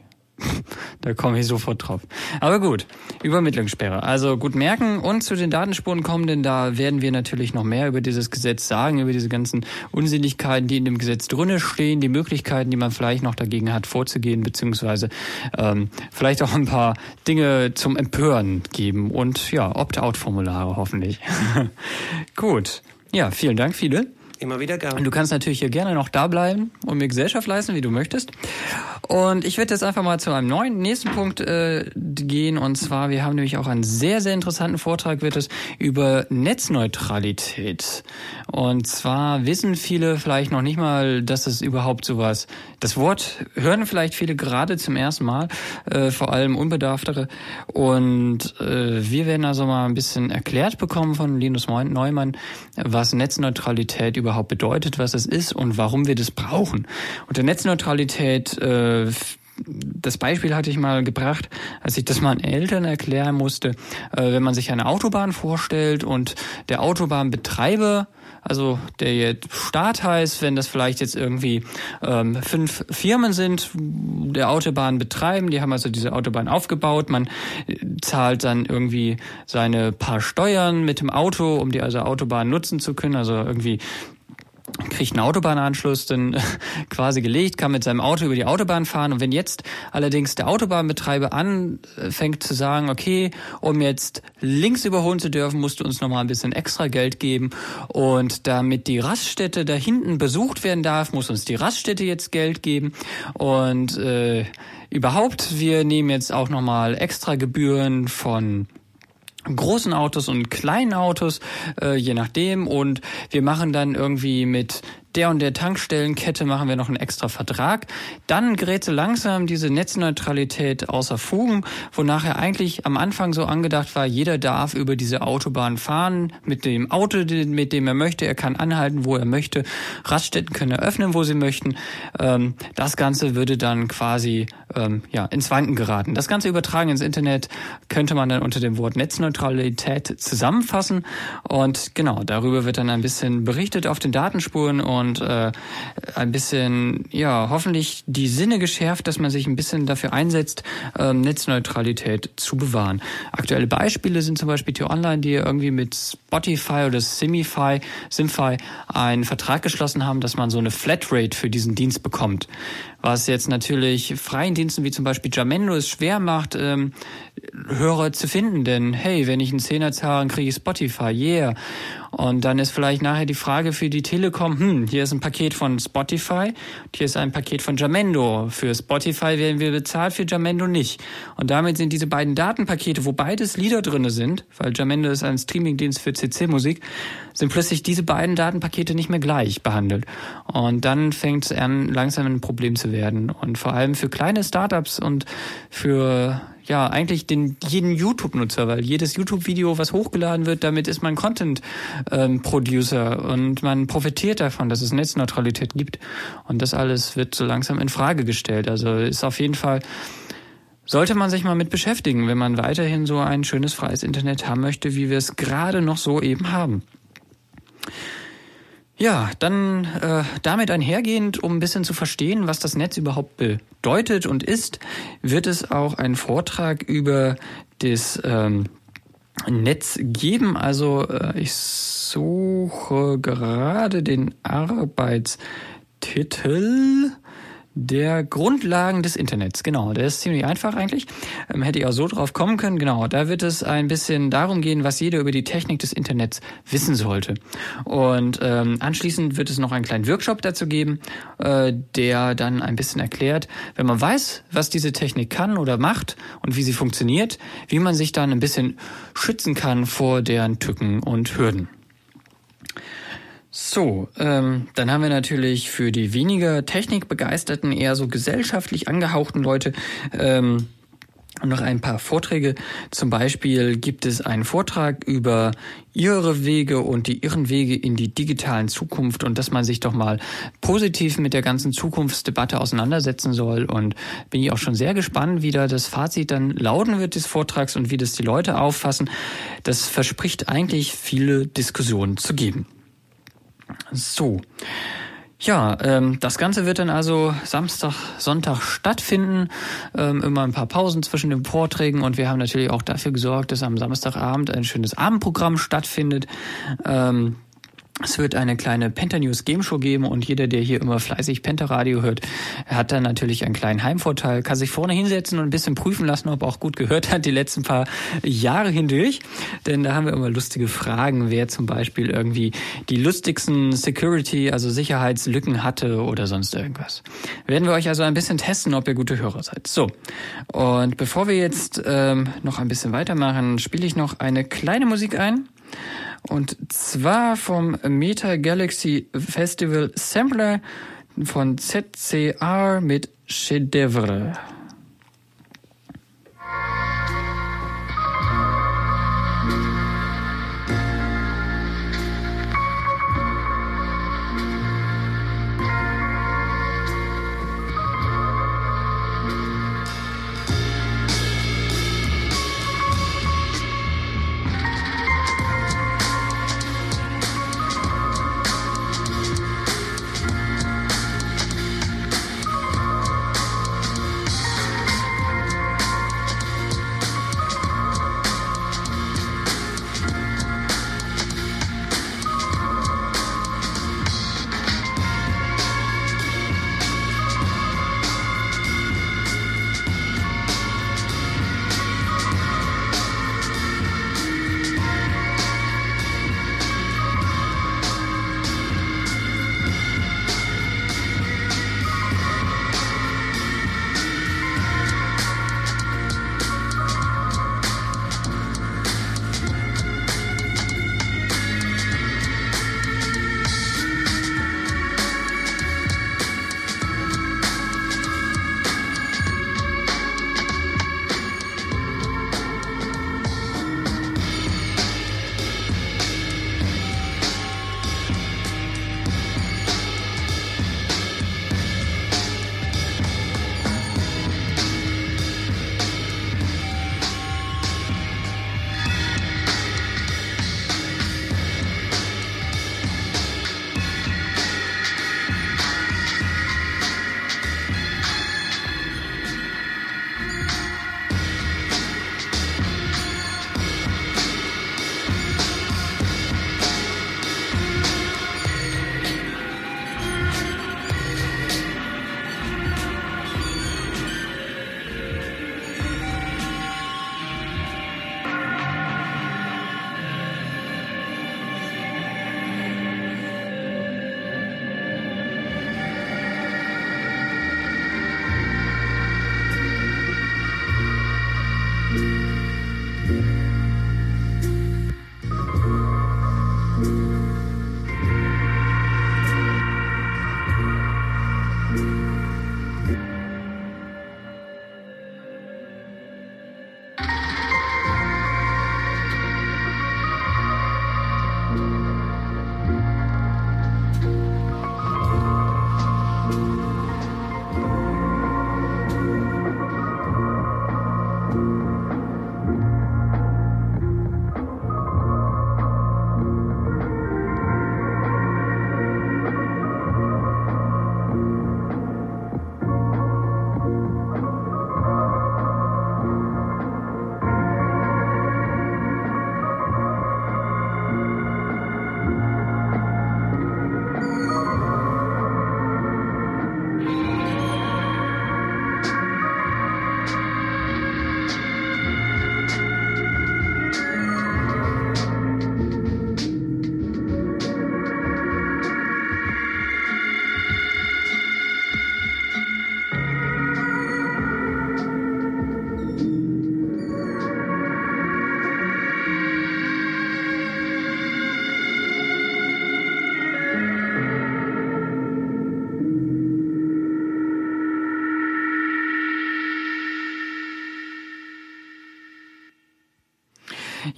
Da komme ich sofort drauf. Aber gut, Übermittlungssperre. Also gut merken und zu den Datenspuren kommen, denn da werden wir natürlich noch mehr über dieses Gesetz sagen, über diese ganzen Unsinnigkeiten, die in dem Gesetz drinne stehen, die Möglichkeiten, die man vielleicht noch dagegen hat, vorzugehen, beziehungsweise ähm, vielleicht auch ein paar Dinge zum Empören geben und ja, Opt-out-Formulare hoffentlich. *laughs* gut. Ja, vielen Dank, viele. Immer wieder gern. Du kannst natürlich hier gerne noch da bleiben und mir Gesellschaft leisten, wie du möchtest. Und ich werde jetzt einfach mal zu einem neuen nächsten Punkt äh, gehen. Und zwar, wir haben nämlich auch einen sehr, sehr interessanten Vortrag, wird es über Netzneutralität. Und zwar wissen viele vielleicht noch nicht mal, dass es überhaupt sowas, das Wort hören vielleicht viele gerade zum ersten Mal, äh, vor allem Unbedarftere. Und äh, wir werden also mal ein bisschen erklärt bekommen von Linus Neumann, was Netzneutralität überhaupt überhaupt bedeutet, was es ist und warum wir das brauchen. Unter Netzneutralität äh, das Beispiel hatte ich mal gebracht, als ich das meinen Eltern erklären musste, äh, wenn man sich eine Autobahn vorstellt und der Autobahnbetreiber also der jetzt Staat heißt, wenn das vielleicht jetzt irgendwie ähm, fünf Firmen sind, der Autobahn betreiben, die haben also diese Autobahn aufgebaut, man äh, zahlt dann irgendwie seine paar Steuern mit dem Auto, um die also Autobahn nutzen zu können, also irgendwie kriegt einen Autobahnanschluss dann quasi gelegt, kann mit seinem Auto über die Autobahn fahren. Und wenn jetzt allerdings der Autobahnbetreiber anfängt zu sagen, okay, um jetzt links überholen zu dürfen, musst du uns nochmal ein bisschen extra Geld geben. Und damit die Raststätte da hinten besucht werden darf, muss uns die Raststätte jetzt Geld geben. Und äh, überhaupt, wir nehmen jetzt auch nochmal extra Gebühren von großen Autos und kleinen Autos, äh, je nachdem. Und wir machen dann irgendwie mit der und der Tankstellenkette machen wir noch einen extra Vertrag. Dann gerät so langsam diese Netzneutralität außer Fugen, wonach er eigentlich am Anfang so angedacht war, jeder darf über diese Autobahn fahren mit dem Auto, mit dem er möchte. Er kann anhalten, wo er möchte. Raststätten können eröffnen, wo sie möchten. Ähm, das Ganze würde dann quasi ähm, ja, ins Wanken geraten. Das Ganze übertragen ins Internet könnte man dann unter dem Wort Netzneutralität zusammenfassen. Und genau, darüber wird dann ein bisschen berichtet auf den Datenspuren und und äh, ein bisschen, ja, hoffentlich die Sinne geschärft, dass man sich ein bisschen dafür einsetzt, ähm, Netzneutralität zu bewahren. Aktuelle Beispiele sind zum Beispiel die Online, die irgendwie mit Spotify oder Simify, Simfy einen Vertrag geschlossen haben, dass man so eine Flatrate für diesen Dienst bekommt was jetzt natürlich freien Diensten wie zum Beispiel Jamendo es schwer macht, ähm, Hörer zu finden. Denn hey, wenn ich einen Zehner zahle, dann kriege ich Spotify, yeah. Und dann ist vielleicht nachher die Frage für die Telekom, hm, hier ist ein Paket von Spotify, hier ist ein Paket von Jamendo. Für Spotify werden wir bezahlt, für Jamendo nicht. Und damit sind diese beiden Datenpakete, wo beides Lieder drinne sind, weil Jamendo ist ein Streamingdienst für CC-Musik, sind plötzlich diese beiden Datenpakete nicht mehr gleich behandelt. Und dann fängt es an, langsam ein Problem zu werden. Und vor allem für kleine Startups und für ja, eigentlich den, jeden YouTube-Nutzer, weil jedes YouTube-Video, was hochgeladen wird, damit ist man Content-Producer ähm, und man profitiert davon, dass es Netzneutralität gibt. Und das alles wird so langsam in Frage gestellt. Also ist auf jeden Fall, sollte man sich mal mit beschäftigen, wenn man weiterhin so ein schönes freies Internet haben möchte, wie wir es gerade noch so eben haben. Ja, dann äh, damit einhergehend, um ein bisschen zu verstehen, was das Netz überhaupt bedeutet und ist, wird es auch einen Vortrag über das ähm, Netz geben. Also äh, ich suche gerade den Arbeitstitel der Grundlagen des Internets, genau. Der ist ziemlich einfach eigentlich. Ähm, hätte ich auch so drauf kommen können. Genau, da wird es ein bisschen darum gehen, was jeder über die Technik des Internets wissen sollte. Und ähm, anschließend wird es noch einen kleinen Workshop dazu geben, äh, der dann ein bisschen erklärt, wenn man weiß, was diese Technik kann oder macht und wie sie funktioniert, wie man sich dann ein bisschen schützen kann vor deren Tücken und Hürden. So, ähm, dann haben wir natürlich für die weniger technikbegeisterten, eher so gesellschaftlich angehauchten Leute ähm, noch ein paar Vorträge. Zum Beispiel gibt es einen Vortrag über ihre Wege und die irren Wege in die digitalen Zukunft und dass man sich doch mal positiv mit der ganzen Zukunftsdebatte auseinandersetzen soll. Und bin ich auch schon sehr gespannt, wie da das Fazit dann lauten wird des Vortrags und wie das die Leute auffassen. Das verspricht eigentlich viele Diskussionen zu geben. So. Ja, ähm, das Ganze wird dann also Samstag, Sonntag stattfinden. Ähm, immer ein paar Pausen zwischen den Vorträgen und wir haben natürlich auch dafür gesorgt, dass am Samstagabend ein schönes Abendprogramm stattfindet. Ähm, es wird eine kleine Penta News Game Show geben und jeder, der hier immer fleißig Penta Radio hört, hat dann natürlich einen kleinen Heimvorteil, kann sich vorne hinsetzen und ein bisschen prüfen lassen, ob er auch gut gehört hat die letzten paar Jahre hindurch. Denn da haben wir immer lustige Fragen, wer zum Beispiel irgendwie die lustigsten Security, also Sicherheitslücken hatte oder sonst irgendwas. Werden wir euch also ein bisschen testen, ob ihr gute Hörer seid. So, und bevor wir jetzt ähm, noch ein bisschen weitermachen, spiele ich noch eine kleine Musik ein. Und zwar vom Meta Galaxy Festival Sampler von ZCR mit Chedevre.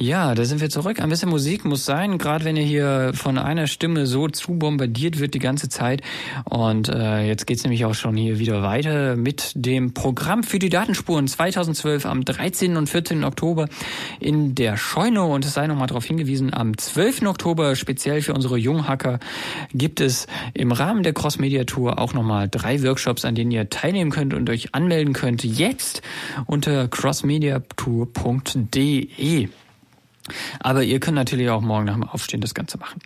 Ja, da sind wir zurück. Ein bisschen Musik muss sein, gerade wenn ihr hier von einer Stimme so zu bombardiert wird die ganze Zeit. Und äh, jetzt geht's nämlich auch schon hier wieder weiter mit dem Programm für die Datenspuren 2012 am 13. und 14. Oktober in der Scheune. Und es sei nochmal darauf hingewiesen, am 12. Oktober speziell für unsere Junghacker gibt es im Rahmen der Cross-Media Tour auch nochmal drei Workshops, an denen ihr teilnehmen könnt und euch anmelden könnt. Jetzt unter crossmediatour.de. Aber ihr könnt natürlich auch morgen nach dem Aufstehen das Ganze machen.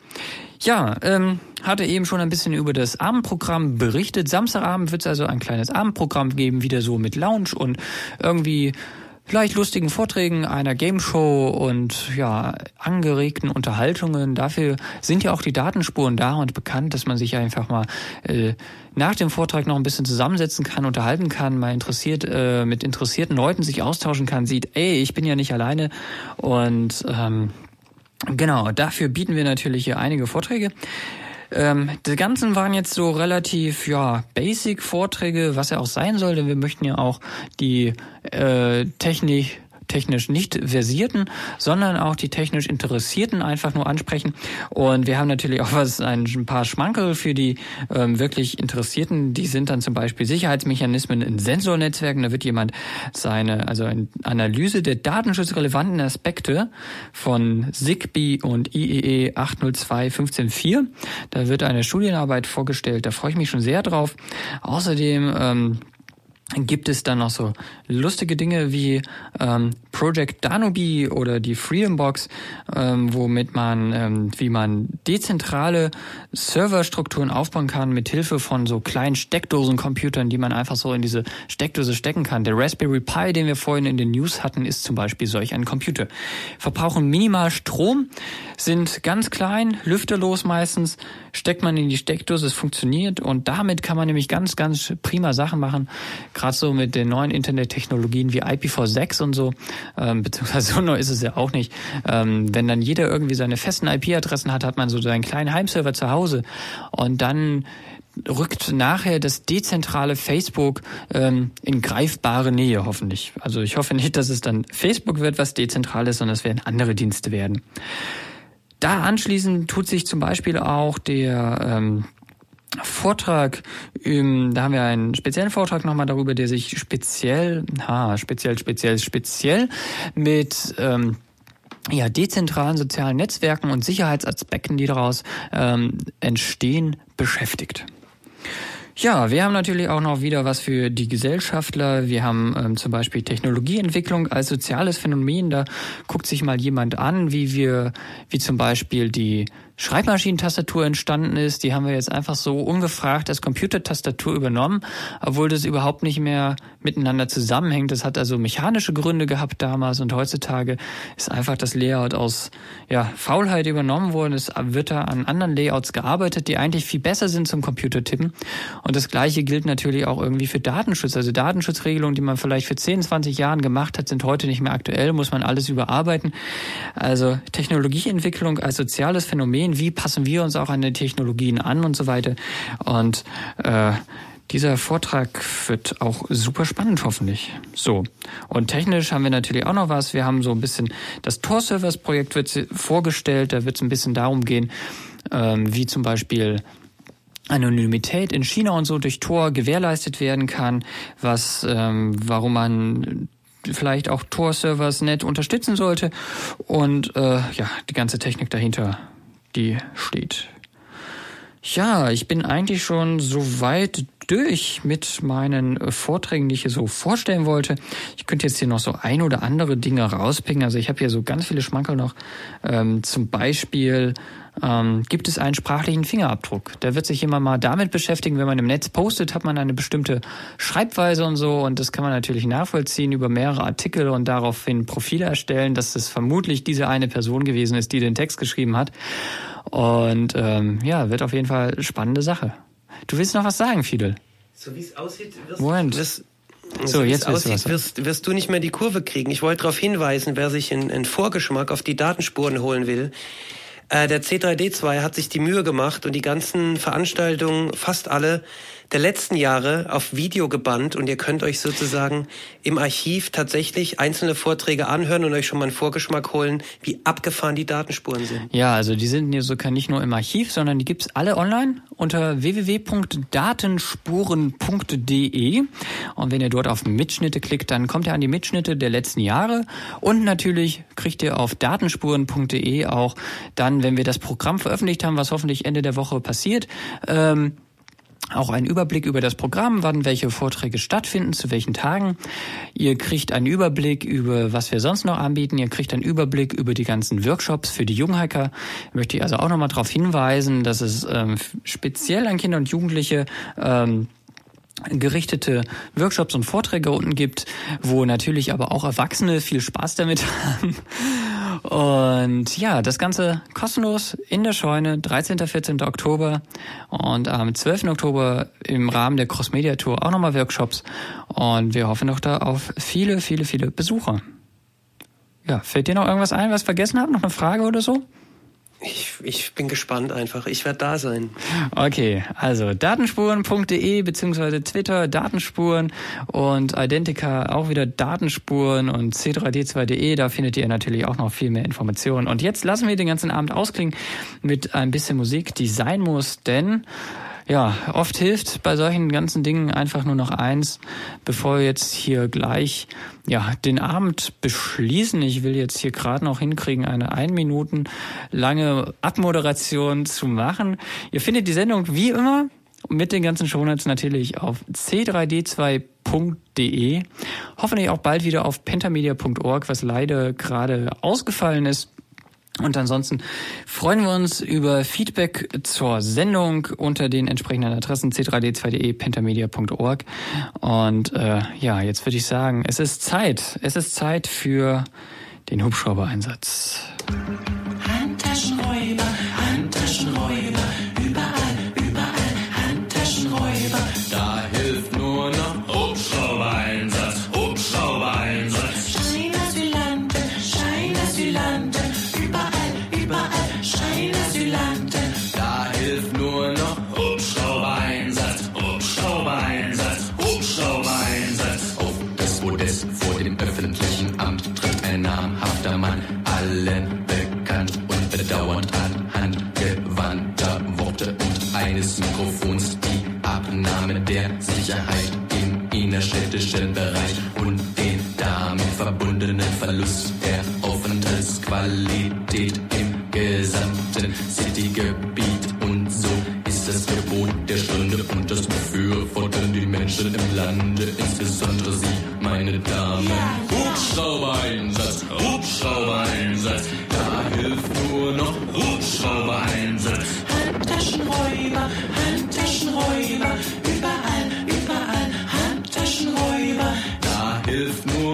Ja, ähm, hatte eben schon ein bisschen über das Abendprogramm berichtet. Samstagabend wird es also ein kleines Abendprogramm geben, wieder so mit Lounge und irgendwie leicht lustigen Vorträgen, einer Game Show und ja, angeregten Unterhaltungen. Dafür sind ja auch die Datenspuren da und bekannt, dass man sich einfach mal äh, nach dem Vortrag noch ein bisschen zusammensetzen kann, unterhalten kann, mal interessiert äh, mit interessierten Leuten sich austauschen kann, sieht, ey, ich bin ja nicht alleine und ähm, genau, dafür bieten wir natürlich hier einige Vorträge. Ähm, die ganzen waren jetzt so relativ, ja, basic Vorträge, was er auch sein soll, denn wir möchten ja auch die äh, Technik technisch nicht versierten, sondern auch die technisch Interessierten einfach nur ansprechen. Und wir haben natürlich auch was ein paar Schmankel für die ähm, wirklich Interessierten. Die sind dann zum Beispiel Sicherheitsmechanismen in Sensornetzwerken. Da wird jemand seine, also eine Analyse der datenschutzrelevanten Aspekte von ZigBee und IEE 802.15.4. Da wird eine Studienarbeit vorgestellt. Da freue ich mich schon sehr drauf. Außerdem ähm, gibt es dann noch so lustige Dinge wie ähm, Project Danubi oder die Freedom Box, ähm, womit man, ähm, wie man dezentrale Serverstrukturen aufbauen kann mit Hilfe von so kleinen Steckdosencomputern, die man einfach so in diese Steckdose stecken kann. Der Raspberry Pi, den wir vorhin in den News hatten, ist zum Beispiel solch ein Computer. Verbrauchen minimal Strom, sind ganz klein, lüfterlos meistens, steckt man in die Steckdose, es funktioniert und damit kann man nämlich ganz, ganz prima Sachen machen gerade so mit den neuen Internettechnologien wie IPv6 und so, ähm, beziehungsweise *laughs* so neu ist es ja auch nicht. Ähm, wenn dann jeder irgendwie seine festen IP-Adressen hat, hat man so seinen kleinen Heimserver zu Hause und dann rückt nachher das dezentrale Facebook ähm, in greifbare Nähe, hoffentlich. Also ich hoffe nicht, dass es dann Facebook wird, was dezentral ist, sondern es werden andere Dienste werden. Da anschließend tut sich zum Beispiel auch der ähm, Vortrag, ähm, da haben wir einen speziellen Vortrag nochmal darüber, der sich speziell, ha, speziell, speziell, speziell mit ähm, ja, dezentralen sozialen Netzwerken und Sicherheitsaspekten, die daraus ähm, entstehen, beschäftigt. Ja, wir haben natürlich auch noch wieder was für die Gesellschaftler. Wir haben ähm, zum Beispiel Technologieentwicklung als soziales Phänomen. Da guckt sich mal jemand an, wie wir, wie zum Beispiel die Schreibmaschinentastatur entstanden ist. Die haben wir jetzt einfach so ungefragt als Computertastatur übernommen, obwohl das überhaupt nicht mehr miteinander zusammenhängt. Das hat also mechanische Gründe gehabt damals und heutzutage ist einfach das Layout aus ja, Faulheit übernommen worden. Es wird da an anderen Layouts gearbeitet, die eigentlich viel besser sind zum Computertippen. Und das Gleiche gilt natürlich auch irgendwie für Datenschutz. Also Datenschutzregelungen, die man vielleicht für 10, 20 Jahren gemacht hat, sind heute nicht mehr aktuell, muss man alles überarbeiten. Also Technologieentwicklung als soziales Phänomen sehen, wie passen wir uns auch an den Technologien an und so weiter. Und äh, dieser Vortrag wird auch super spannend, hoffentlich. So. Und technisch haben wir natürlich auch noch was. Wir haben so ein bisschen das Tor-Servers-Projekt wird vorgestellt. Da wird es ein bisschen darum gehen, ähm, wie zum Beispiel Anonymität in China und so durch Tor gewährleistet werden kann, was, ähm, warum man vielleicht auch Tor-Servers nett unterstützen sollte und äh, ja, die ganze Technik dahinter die steht. Ja, ich bin eigentlich schon so weit durch mit meinen Vorträgen, die ich hier so vorstellen wollte. Ich könnte jetzt hier noch so ein oder andere Dinge rauspicken. Also ich habe hier so ganz viele Schmankerl noch. Ähm, zum Beispiel ähm, gibt es einen sprachlichen Fingerabdruck. Der wird sich immer mal damit beschäftigen, wenn man im Netz postet, hat man eine bestimmte Schreibweise und so und das kann man natürlich nachvollziehen über mehrere Artikel und daraufhin Profile erstellen, dass es vermutlich diese eine Person gewesen ist, die den Text geschrieben hat. Und ähm, ja, wird auf jeden Fall spannende Sache. Du willst noch was sagen, Fidel? So wie es aussieht, wirst Moment. Wirst, so, jetzt aussieht, wirst, wirst du nicht mehr die Kurve kriegen. Ich wollte darauf hinweisen, wer sich einen Vorgeschmack auf die Datenspuren holen will. Äh, der C3D2 hat sich die Mühe gemacht und die ganzen Veranstaltungen, fast alle, der letzten Jahre auf Video gebannt und ihr könnt euch sozusagen im Archiv tatsächlich einzelne Vorträge anhören und euch schon mal einen Vorgeschmack holen, wie abgefahren die Datenspuren sind. Ja, also die sind hier sogar nicht nur im Archiv, sondern die gibt's alle online unter www.datenspuren.de und wenn ihr dort auf Mitschnitte klickt, dann kommt ihr an die Mitschnitte der letzten Jahre und natürlich kriegt ihr auf datenspuren.de auch dann, wenn wir das Programm veröffentlicht haben, was hoffentlich Ende der Woche passiert, ähm, auch einen Überblick über das Programm, wann welche Vorträge stattfinden, zu welchen Tagen. Ihr kriegt einen Überblick über, was wir sonst noch anbieten. Ihr kriegt einen Überblick über die ganzen Workshops für die Junghacker. Möchte ich also auch nochmal darauf hinweisen, dass es ähm, speziell an Kinder und Jugendliche ähm, gerichtete Workshops und Vorträge unten gibt, wo natürlich aber auch Erwachsene viel Spaß damit *laughs* haben. Und ja, das Ganze kostenlos in der Scheune, 13. 14. Oktober und am 12. Oktober im Rahmen der Cross Media Tour auch nochmal Workshops und wir hoffen noch da auf viele, viele, viele Besucher. Ja, fällt dir noch irgendwas ein, was vergessen habe? Noch eine Frage oder so? Ich, ich bin gespannt einfach. Ich werde da sein. Okay, also datenspuren.de beziehungsweise Twitter Datenspuren und Identica auch wieder Datenspuren und c3d2.de. Da findet ihr natürlich auch noch viel mehr Informationen. Und jetzt lassen wir den ganzen Abend ausklingen mit ein bisschen Musik, die sein muss, denn ja, oft hilft bei solchen ganzen Dingen einfach nur noch eins, bevor wir jetzt hier gleich ja, den Abend beschließen. Ich will jetzt hier gerade noch hinkriegen, eine ein Minuten lange Abmoderation zu machen. Ihr findet die Sendung wie immer mit den ganzen Shownotes natürlich auf c3d2.de. Hoffentlich auch bald wieder auf pentamedia.org, was leider gerade ausgefallen ist. Und ansonsten freuen wir uns über Feedback zur Sendung unter den entsprechenden Adressen c3d2.de, pentamedia.org. Und äh, ja, jetzt würde ich sagen, es ist Zeit. Es ist Zeit für den Hubschrauber-Einsatz. Der Sicherheit im innerstädtischen Bereich und den damit verbundenen Verlust der Aufenthaltsqualität im gesamten Citygebiet und so ist das Gebot der Stunde und das befürworten die Menschen im Lande, insbesondere Sie, meine Damen. Hubschrauber-Einsatz, Hubschrauber-Einsatz. Da hilft nur noch Hubschrauber-Einsatz. Handtaschenräuber, Handtaschenräuber,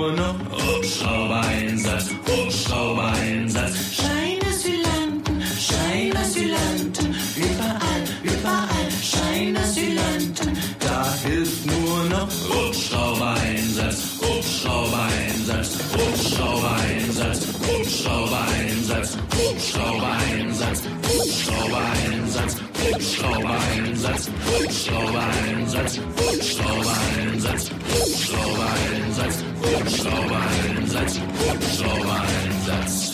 nur noch Hubschrauber-Einsatz, Hubschrauber-Einsatz. Scheinasylanten, Scheinasylanten, überall, überall Scheinasylanten. Da hilft nur noch Hubschrauber-Einsatz, Hubschrauber-Einsatz, Hubschrauber-Einsatz, Hubschrauber-Einsatz, Hubschrauber-Einsatz, Hubschrauber-Einsatz, Hubschrauber-Einsatz, Hubschrauber-Einsatz, Hubschrauber-Einsatz, Hubschrauber-Einsatz, Hubschrauber-Einsatz, Hubschrauber-Einsatz.